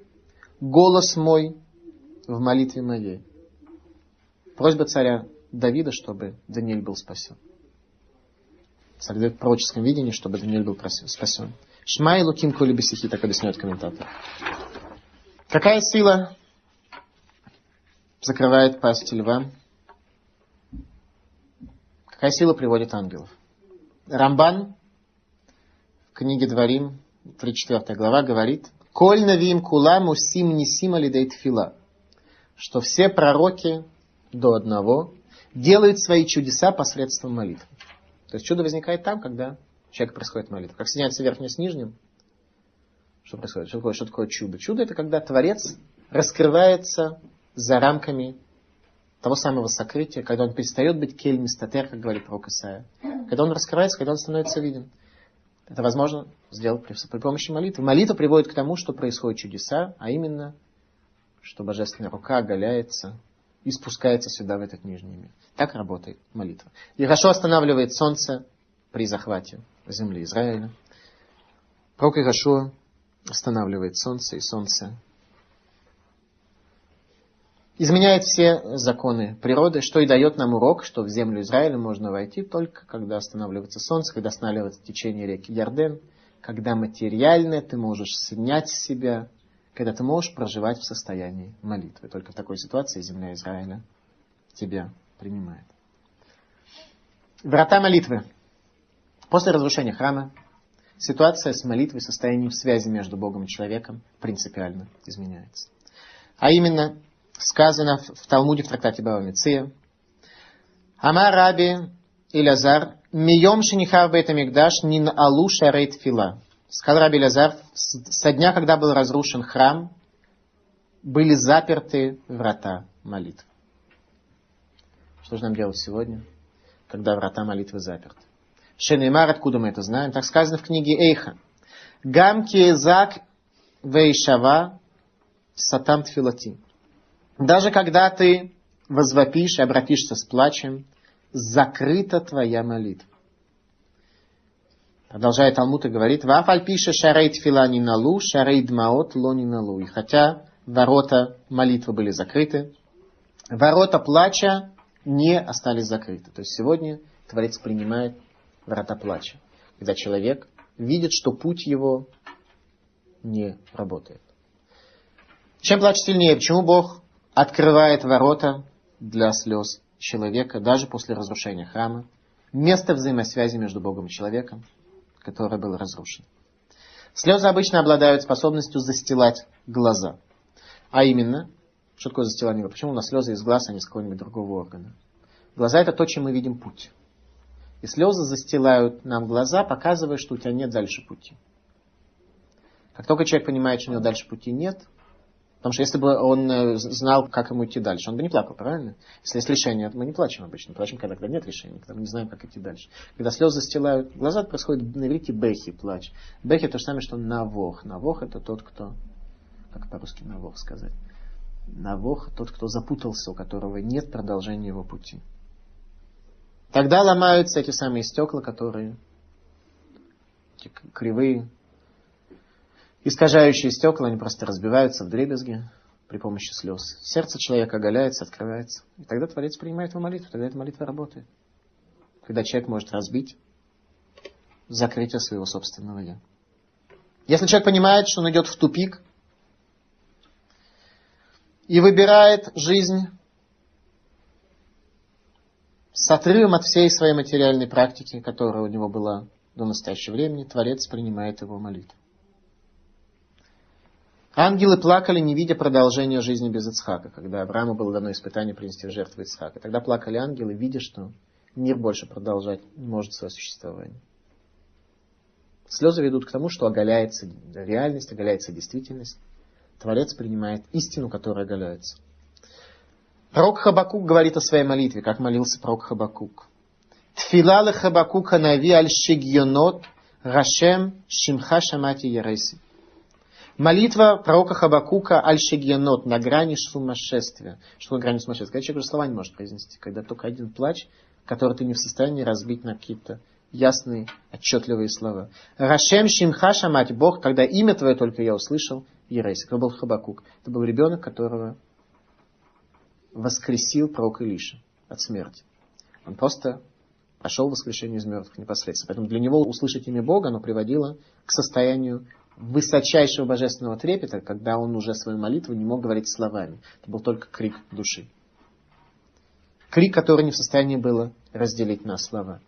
Speaker 1: голос мой в молитве моей. Просьба царя Давида, чтобы Даниэль был спасен. Царь дает пророческом видении, чтобы Даниэль был спасен. Шмай луким коли бесихи, так объясняет комментатор. Какая сила закрывает пасть льва? Какая сила приводит ангелов? Рамбан в книге Дворим, 34 глава, говорит, «Коль навим кулам усим нисима лидейт фила», что все пророки до одного, делает свои чудеса посредством молитвы. То есть чудо возникает там, когда человек происходит молитва. Как соединяется верхнее с нижним, что происходит? Что такое, что такое чудо? Чудо это когда Творец раскрывается за рамками того самого сокрытия, когда он перестает быть кель мистатер, как говорит пророк Исаия. Когда он раскрывается, когда он становится виден. Это возможно сделать при, при помощи молитвы. Молитва приводит к тому, что происходят чудеса, а именно, что божественная рука оголяется и спускается сюда, в этот нижний мир. Так работает молитва. И хорошо останавливает солнце при захвате земли Израиля. Пророк Ирашуа останавливает солнце, и солнце изменяет все законы природы, что и дает нам урок, что в землю Израиля можно войти только когда останавливается солнце, когда останавливается течение реки Ярден, когда материальное ты можешь снять с себя когда ты можешь проживать в состоянии молитвы. Только в такой ситуации земля Израиля тебя принимает. Врата молитвы. После разрушения храма ситуация с молитвой, состоянием связи между Богом и человеком принципиально изменяется. А именно, сказано в Талмуде в трактате Бава Меция, Ама Раби Илязар, Мием Шинихар Бейт Амигдаш Нин Алу Шарейт Фила. сказал Раби Лазар, со дня, когда был разрушен храм, были заперты врата молитв. Что же нам делать сегодня, когда врата молитвы заперты? Шенеймар, откуда мы это знаем? Так сказано в книге Эйха. Гам киезак вейшава сатам тфилати. Даже когда ты возвопишь и обратишься с плачем, закрыта твоя молитва. Продолжает Талмуд и говорит, Вафаль пише шарей тфила не налу, шарей дмаот ло не налу. И хотя ворота молитвы были закрыты, ворота плача не остались закрыты. То есть сегодня Творец принимает врата плача, когда человек видит, что путь его не работает. Чем плач сильнее? Почему Бог открывает ворота для слез человека даже после разрушения храма? Место взаимосвязи между Богом и человеком, которое было разрушено. Слезы обычно обладают способностью застилать глаза. А именно, что такое застилание? Почему у нас слезы из глаз, а не из какого-нибудь другого органа? Глаза это то, чем мы видим путь. И слезы застилают нам глаза, показывая, что у тебя нет дальше пути. Как только человек понимает, что у него дальше пути нет, потому что если бы он э, знал, как ему идти дальше, он бы не плакал, правильно? Если есть решение, мы не плачем обычно, плачем, когда, когда нет решения, когда мы не знаем, как идти дальше. Когда слезы застилают глаза, происходит на иврите бехи, плач. Бехи то же самое, что навох. Навох это тот, кто, как по-русски навох сказать? Навох тот, кто запутался, у которого нет продолжения его пути. Тогда ломаются эти самые стекла, которые эти кривые, искажающие стекла, они просто разбиваются в дребезги при помощи слез. Сердце человека оголяется, открывается. И тогда Творец принимает его молитву, тогда эта молитва работает. Когда человек может разбить закрытие своего собственного «я». Если человек понимает, что он идет в тупик и выбирает жизнь с отрывом от всей своей материальной практики, которая у него была до настоящего времени, Творец принимает его молитву. Ангелы плакали, не видя продолжения жизни без Ицхака, когда Аврааму было дано испытание принести в жертву Ицхака. Тогда плакали ангелы, видя, что мир больше продолжать не может свое существование. Слезы ведут к тому, что оголяется реальность, оголяется действительность. Творец принимает истину, которая оголяется. Пророк Хабакук говорит о своей молитве, как молился пророк Хабакук. Тфилалы Хабакука нави аль шигьонот рашем шимха шамати яреси. Молитва пророка Хабакука аль шигьонот на грани сумасшествия. Что на грани сумасшествия? Когда человек слова не может произнести, когда только один плач, который ты не в состоянии разбить на какие-то ясные, отчетливые слова. Рашем Шимха Шамать, Бог, когда имя твое только я услышал, Ерейс. Кто был Хабакук? Это был ребенок, которого воскресил пророк Илиша от смерти. Он просто пошел в воскрешение из мертвых непосредственно. Поэтому для него услышать имя Бога, оно приводило к состоянию высочайшего божественного трепета, когда он уже свою молитву не мог говорить словами. Это был только крик души. Крик, который не в состоянии было разделить на слова.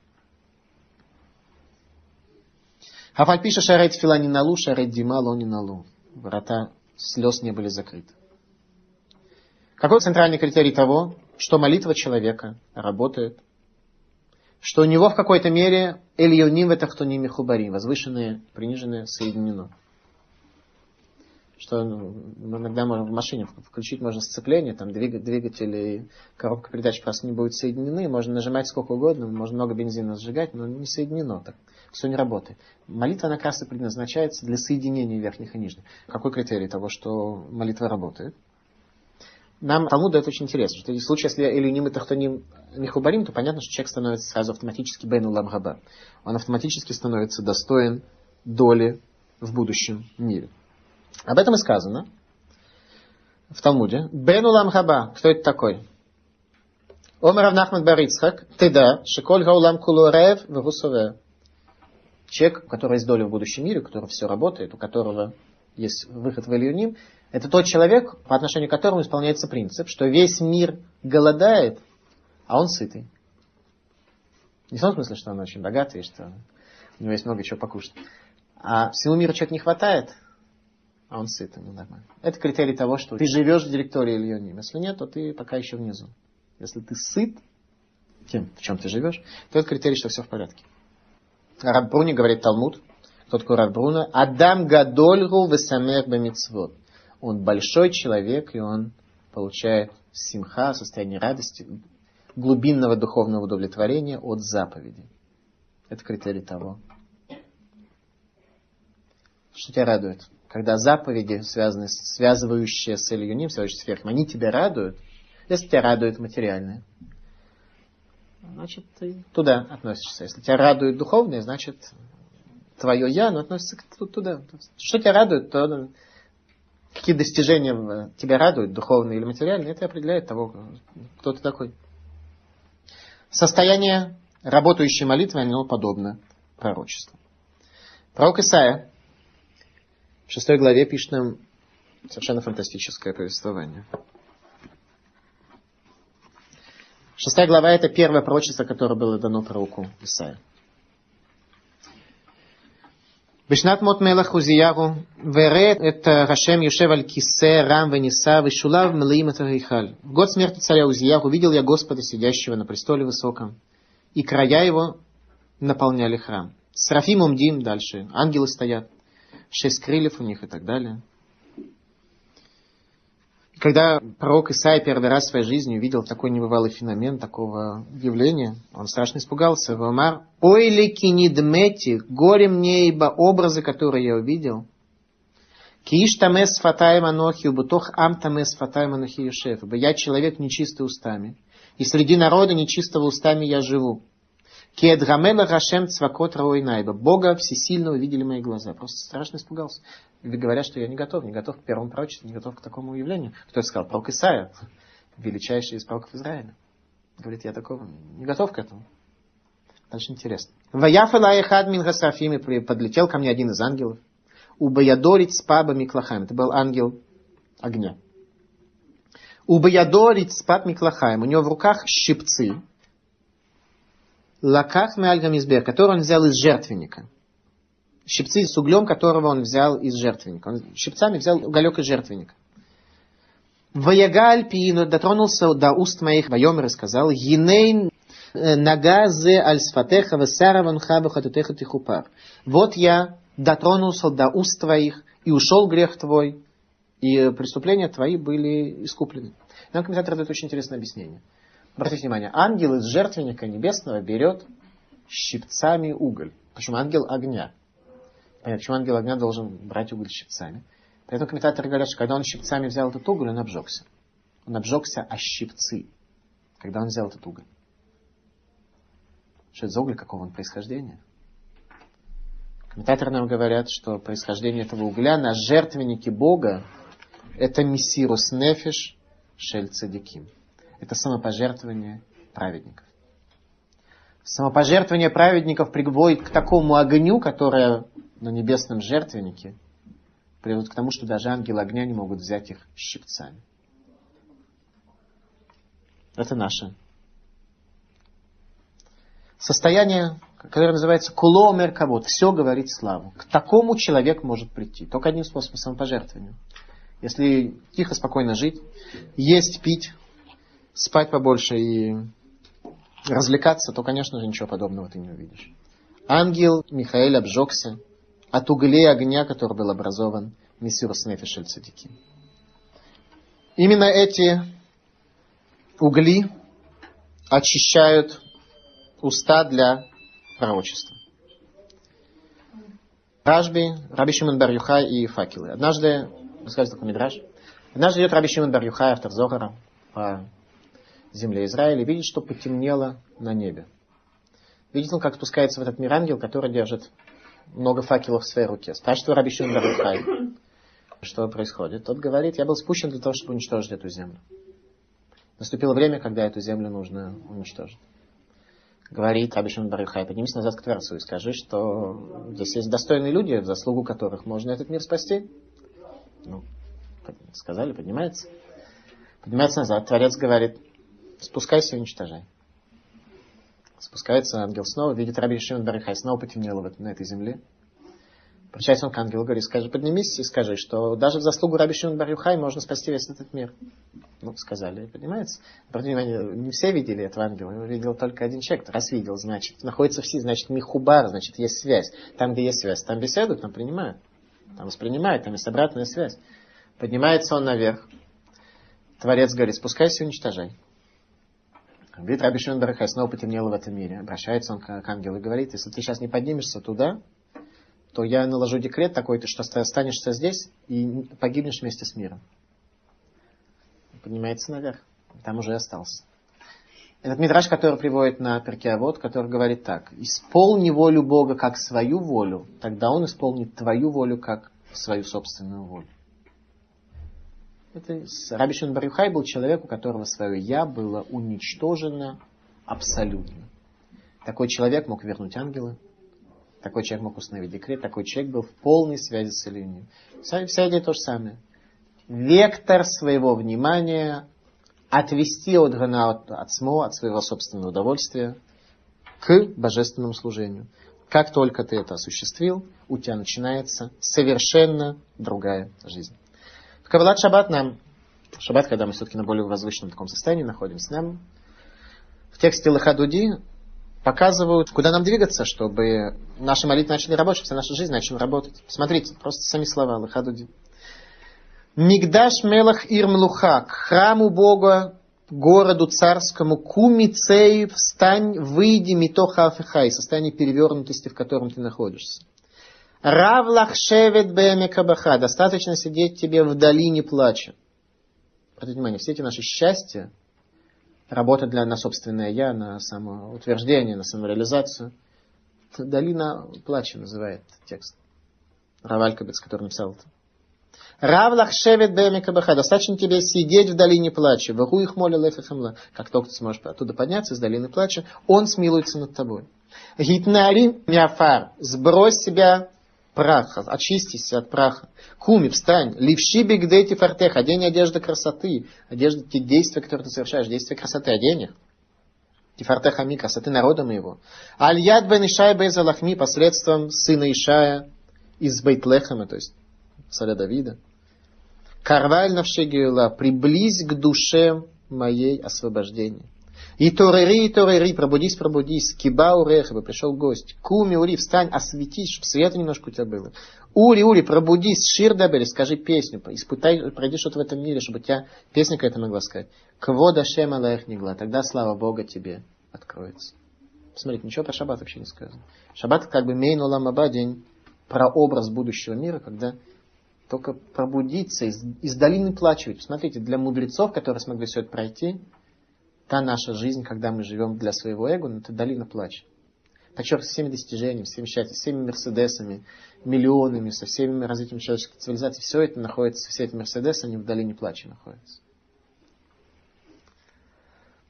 Speaker 1: Хафальпиша шарет фила не налу, шарет дима ло не налу. Врата слез не были закрыты. Какой центральный критерий того, что молитва человека работает, что у него в какой-то мере Эльюним это кто не михубари, возвышенное, приниженное соединено. Что ну, иногда можно в машине включить можно сцепление, там двигатель и коробка передач просто не будут соединены, можно нажимать сколько угодно, можно много бензина сжигать, но не соединено так. Все не работает. Молитва, раз и предназначается для соединения верхних и нижних. Какой критерий того, что молитва работает? Нам Талмуд дает очень интересно, что в случае, если Элюним и Тахтоним Михубарим, то понятно, что человек становится сразу автоматически Бен Ламгаба. Он автоматически становится достоин доли в будущем мире. Об этом и сказано в Талмуде. Бен Ламгаба, кто это такой? Омар Равнахмад Барицхак, ты да, Шиколь Гаулам Кулурев Вегусове. Человек, у которого есть доля в будущем мире, у которого все работает, у которого есть выход в Ильюним, это тот человек, по отношению к которому исполняется принцип, что весь мир голодает, а он сытый. Не в том смысле, что он очень богатый, что у него есть много чего покушать. А всему миру чего-то не хватает, а он сытый, ну нормально. Это критерий того, что ты живешь в директории Ильоним. Если нет, то ты пока еще внизу. Если ты сыт тем, в чем ты живешь, то это критерий, что все в порядке. Раб Бруни говорит Талмуд, тот Курат Бруна, Адам Гадольгу Весамер Бамицвод. Он большой человек, и он получает симха, состояние радости, глубинного духовного удовлетворения от заповеди. Это критерий того. Что тебя радует? Когда заповеди, связанные, связывающие с Ильюним, связывающие с верхом, они тебя радуют, если тебя радует материальное, значит, ты туда относишься. Если тебя радует духовное, значит, твое я, оно относится к, туда. Что тебя радует, то какие достижения тебя радуют, духовные или материальные, это определяет того, кто ты такой. Состояние работающей молитвы, оно подобно пророчеству. Пророк Исаия в шестой главе пишет нам совершенно фантастическое повествование. Шестая глава – это первое пророчество, которое было дано пророку Исаию. בשנת מות מלך עוזיהו, וראה את השם יושב על כיסא רם ונישא, ושולב מלאים את ההיכל. В год смерти царя Узияху увидел я Господа, сидящего на престоле высоком, и края его наполняли храм. Срафим умдим, дальше ангелы стоят, шесть крыльев у них и так далее. Когда пророк Исаия первый раз в своей жизни увидел такой небывалый феномен, такого явления, он страшно испугался. Вамар, ой ли кинидмети, горе мне, ибо образы, которые я увидел, Кииш тамес фатаем анохи, убутох ам тамес фатаем анохи юшеф. Ибо я человек нечистый устами, и среди народа нечистого устами я живу. Кедгамела Рашем Цвакот Рауинайба. Бога всесильного видели мои глаза. Просто страшно испугался. Говорят, что я не готов, не готов к первому пророчеству, не готов к такому явлению. Кто сказал? Пророк Исаия, величайший из пророков Израиля. Говорит, я такого не готов к этому. Дальше интересно. Ваяфалаехад мин гасафими подлетел ко мне один из ангелов. Убаядорить с пабами клахаем. Это был ангел огня. Убаядорить с пабами клахаем. У него в руках щипцы, лаках меальгамизбер, который он взял из жертвенника. Щипцы с углем, которого он взял из жертвенника. Он щипцами взял уголек из жертвенника. Ваягаль пиину дотронулся до уст моих, Вайомер и сказал, Енейн э, нагазе аль сфатеха весараван хабахатутеха тихупар. Вот я дотронулся до уст твоих, и ушел грех твой, и преступления твои были искуплены. Нам комментатор дает очень интересное объяснение. Обратите внимание, ангел из жертвенника небесного берет щипцами уголь. Почему ангел огня? Понятно, почему ангел огня должен брать уголь щипцами? Поэтому комментаторы говорят, что когда он щипцами взял этот уголь, он обжегся. Он обжегся о щипцы, когда он взял этот уголь. Что это за уголь, какого он происхождения? Комментаторы нам говорят, что происхождение этого угля на жертвеннике Бога это мессирус нефиш шель цадиким это самопожертвование праведников. Самопожертвование праведников приводит к такому огню, которое на небесном жертвеннике приводит к тому, что даже ангелы огня не могут взять их щипцами. Это наше состояние, которое называется куломер кабот. Все говорит славу. К такому человек может прийти. Только одним способом самопожертвования. Если тихо, спокойно жить, есть, пить, спать побольше и развлекаться, то, конечно же, ничего подобного ты не увидишь. Ангел Михаил обжегся от углей огня, который был образован Мессирус Нефишель Цадики. Именно эти угли очищают уста для пророчества. Ражби, Раби Шимон бар и факелы. Однажды, расскажет такой мидраж, однажды идет Раби Шимон бар автор Зохара, по земле Израиля, видит, что потемнело на небе. Видит он, как спускается в этот мир ангел, который держит много факелов в своей руке. Спрашивает Раби Шимон что происходит. Тот говорит, я был спущен для того, чтобы уничтожить эту землю. Наступило время, когда эту землю нужно уничтожить. Говорит Раби Шимон Барухай, поднимись назад к Творцу и скажи, что здесь есть достойные люди, в заслугу которых можно этот мир спасти. Ну, сказали, поднимается. Поднимается назад. Творец говорит, спускайся и уничтожай. Спускается ангел снова, видит Раби Шимон Барихай, снова потемнело на этой земле. Обращается он к ангелу, говорит, скажи, поднимись и скажи, что даже в заслугу Раби Шимон Барихай можно спасти весь этот мир. Ну, сказали, понимаете? Обратите внимание, не все видели этого ангела, его видел только один человек. Раз видел, значит, находится все, значит, михубар, значит, есть связь. Там, где есть связь, там беседуют, там принимают. Там воспринимают, там есть обратная связь. Поднимается он наверх. Творец говорит, спускайся и уничтожай. Видит Раби Шимон Барахай, снова потемнело в этом мире. Обращается он к, к ангелу и говорит, если ты сейчас не поднимешься туда, то я наложу декрет такой, что останешься здесь и погибнешь вместе с миром. Поднимается наверх. Там уже и остался. Этот мидраж, который приводит на Перкеавод, который говорит так. Исполни волю Бога как свою волю, тогда Он исполнит твою волю как свою собственную волю. Это Раби Шимон Барюхай был человек, у которого свое «я» было уничтожено абсолютно. Такой человек мог вернуть ангелы, такой человек мог установить декрет, такой человек был в полной связи с Элинием. Вся идея то же самое. Вектор своего внимания отвести от Гана от, от СМО, от своего собственного удовольствия, к божественному служению. Как только ты это осуществил, у тебя начинается совершенно другая жизнь. Каббалат Шаббат нам, Шаббат, когда мы все-таки на более возвышенном таком состоянии находимся, нам в тексте Лахадуди показывают, куда нам двигаться, чтобы наши молитвы начали работать, вся наша жизнь начала работать. Посмотрите, просто сами слова Лахадуди. Мигдаш Мелах Ирмлуха, к храму Бога, городу царскому, кумицей, встань, выйди, митоха афихай, состояние перевернутости, в котором ты находишься. Равлах шевет бэмекабаха. Достаточно сидеть тебе в долине плача. Обратите внимание, все эти наши счастья, работа для, на собственное я, на самоутверждение, на самореализацию. Долина плача называет текст. Равалькабец, который написал это. Равлах шевет бэмекабаха. Достаточно тебе сидеть в долине плача. Ваху их моли лефахамла. Как только ты сможешь оттуда подняться из долины плача, он смилуется над тобой. Гитнари мяфар. Сбрось себя праха, очистись от праха. Куми, встань, левши бигдейти фартех, одень одежда красоты, одежда, те действия, которые ты совершаешь, действия красоты, одень их. Тифартех ами, красоты народа моего. Аль-яд бен Ишай безалахми, посредством сына Ишая из Бейтлехема, то есть царя Давида. Карваль навшегиула, приблизь к душе моей освобождения. И торери, и торери, пробудись, пробудись. Киба урехаба, пришел гость. Куми, ури, встань, осветись, чтобы света немножко у тебя было. Ури, ури, пробудись, шир дабели, скажи песню, испытай, пройди что-то в этом мире, чтобы у тебя песня какая-то могла сказать. Квода шема лаэх тогда слава Бога тебе откроется. Смотрите, ничего про шаббат вообще не сказано. Шаббат как бы мейн уламаба, день про образ будущего мира, когда только пробудиться из, из долины плача. Смотрите, для мудрецов, которые смогли все это пройти, та наша жизнь, когда мы живем для своего эго, ну, это долина плача. Подчеркиваю, со всеми достижениями, всеми счастьем, всеми мерседесами, миллионами, со всеми развитием человеческой цивилизации, все это находится, все эти мерседесы, они в долине плача находятся.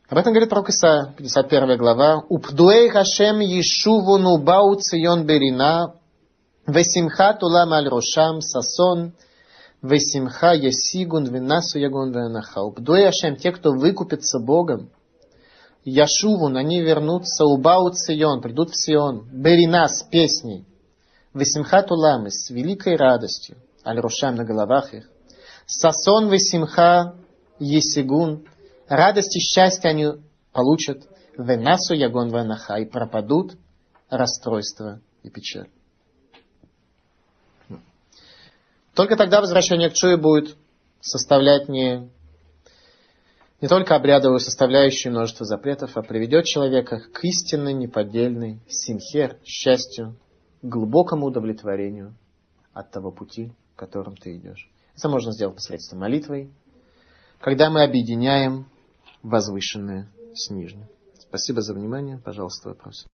Speaker 1: Об этом говорит пророк Иса, 51 глава. «Упдуэй хашем ешувуну бау цион берина, весимха тулам аль рошам сасон, Весимха ясигун винасу ягун венаха. Упдуй Ашем, те, кто выкупится Богом, Яшувун, они вернутся, убаут Сион, придут в Сион, Берина с песней, Весимха Туламы, с великой радостью, Аль-Рушам на головах их, Сасон Весимха Есигун, радость и счастье они получат, Венасу Ягон Венаха, и пропадут расстройства и печаль. Только тогда возвращение к Чуе будет составлять не, не только обрядовую составляющую множество запретов, а приведет человека к истинной, неподдельной симхер, счастью, глубокому удовлетворению от того пути, которым ты идешь. Это можно сделать посредством молитвы, когда мы объединяем возвышенное с нижним. Спасибо за внимание. Пожалуйста, вопросы.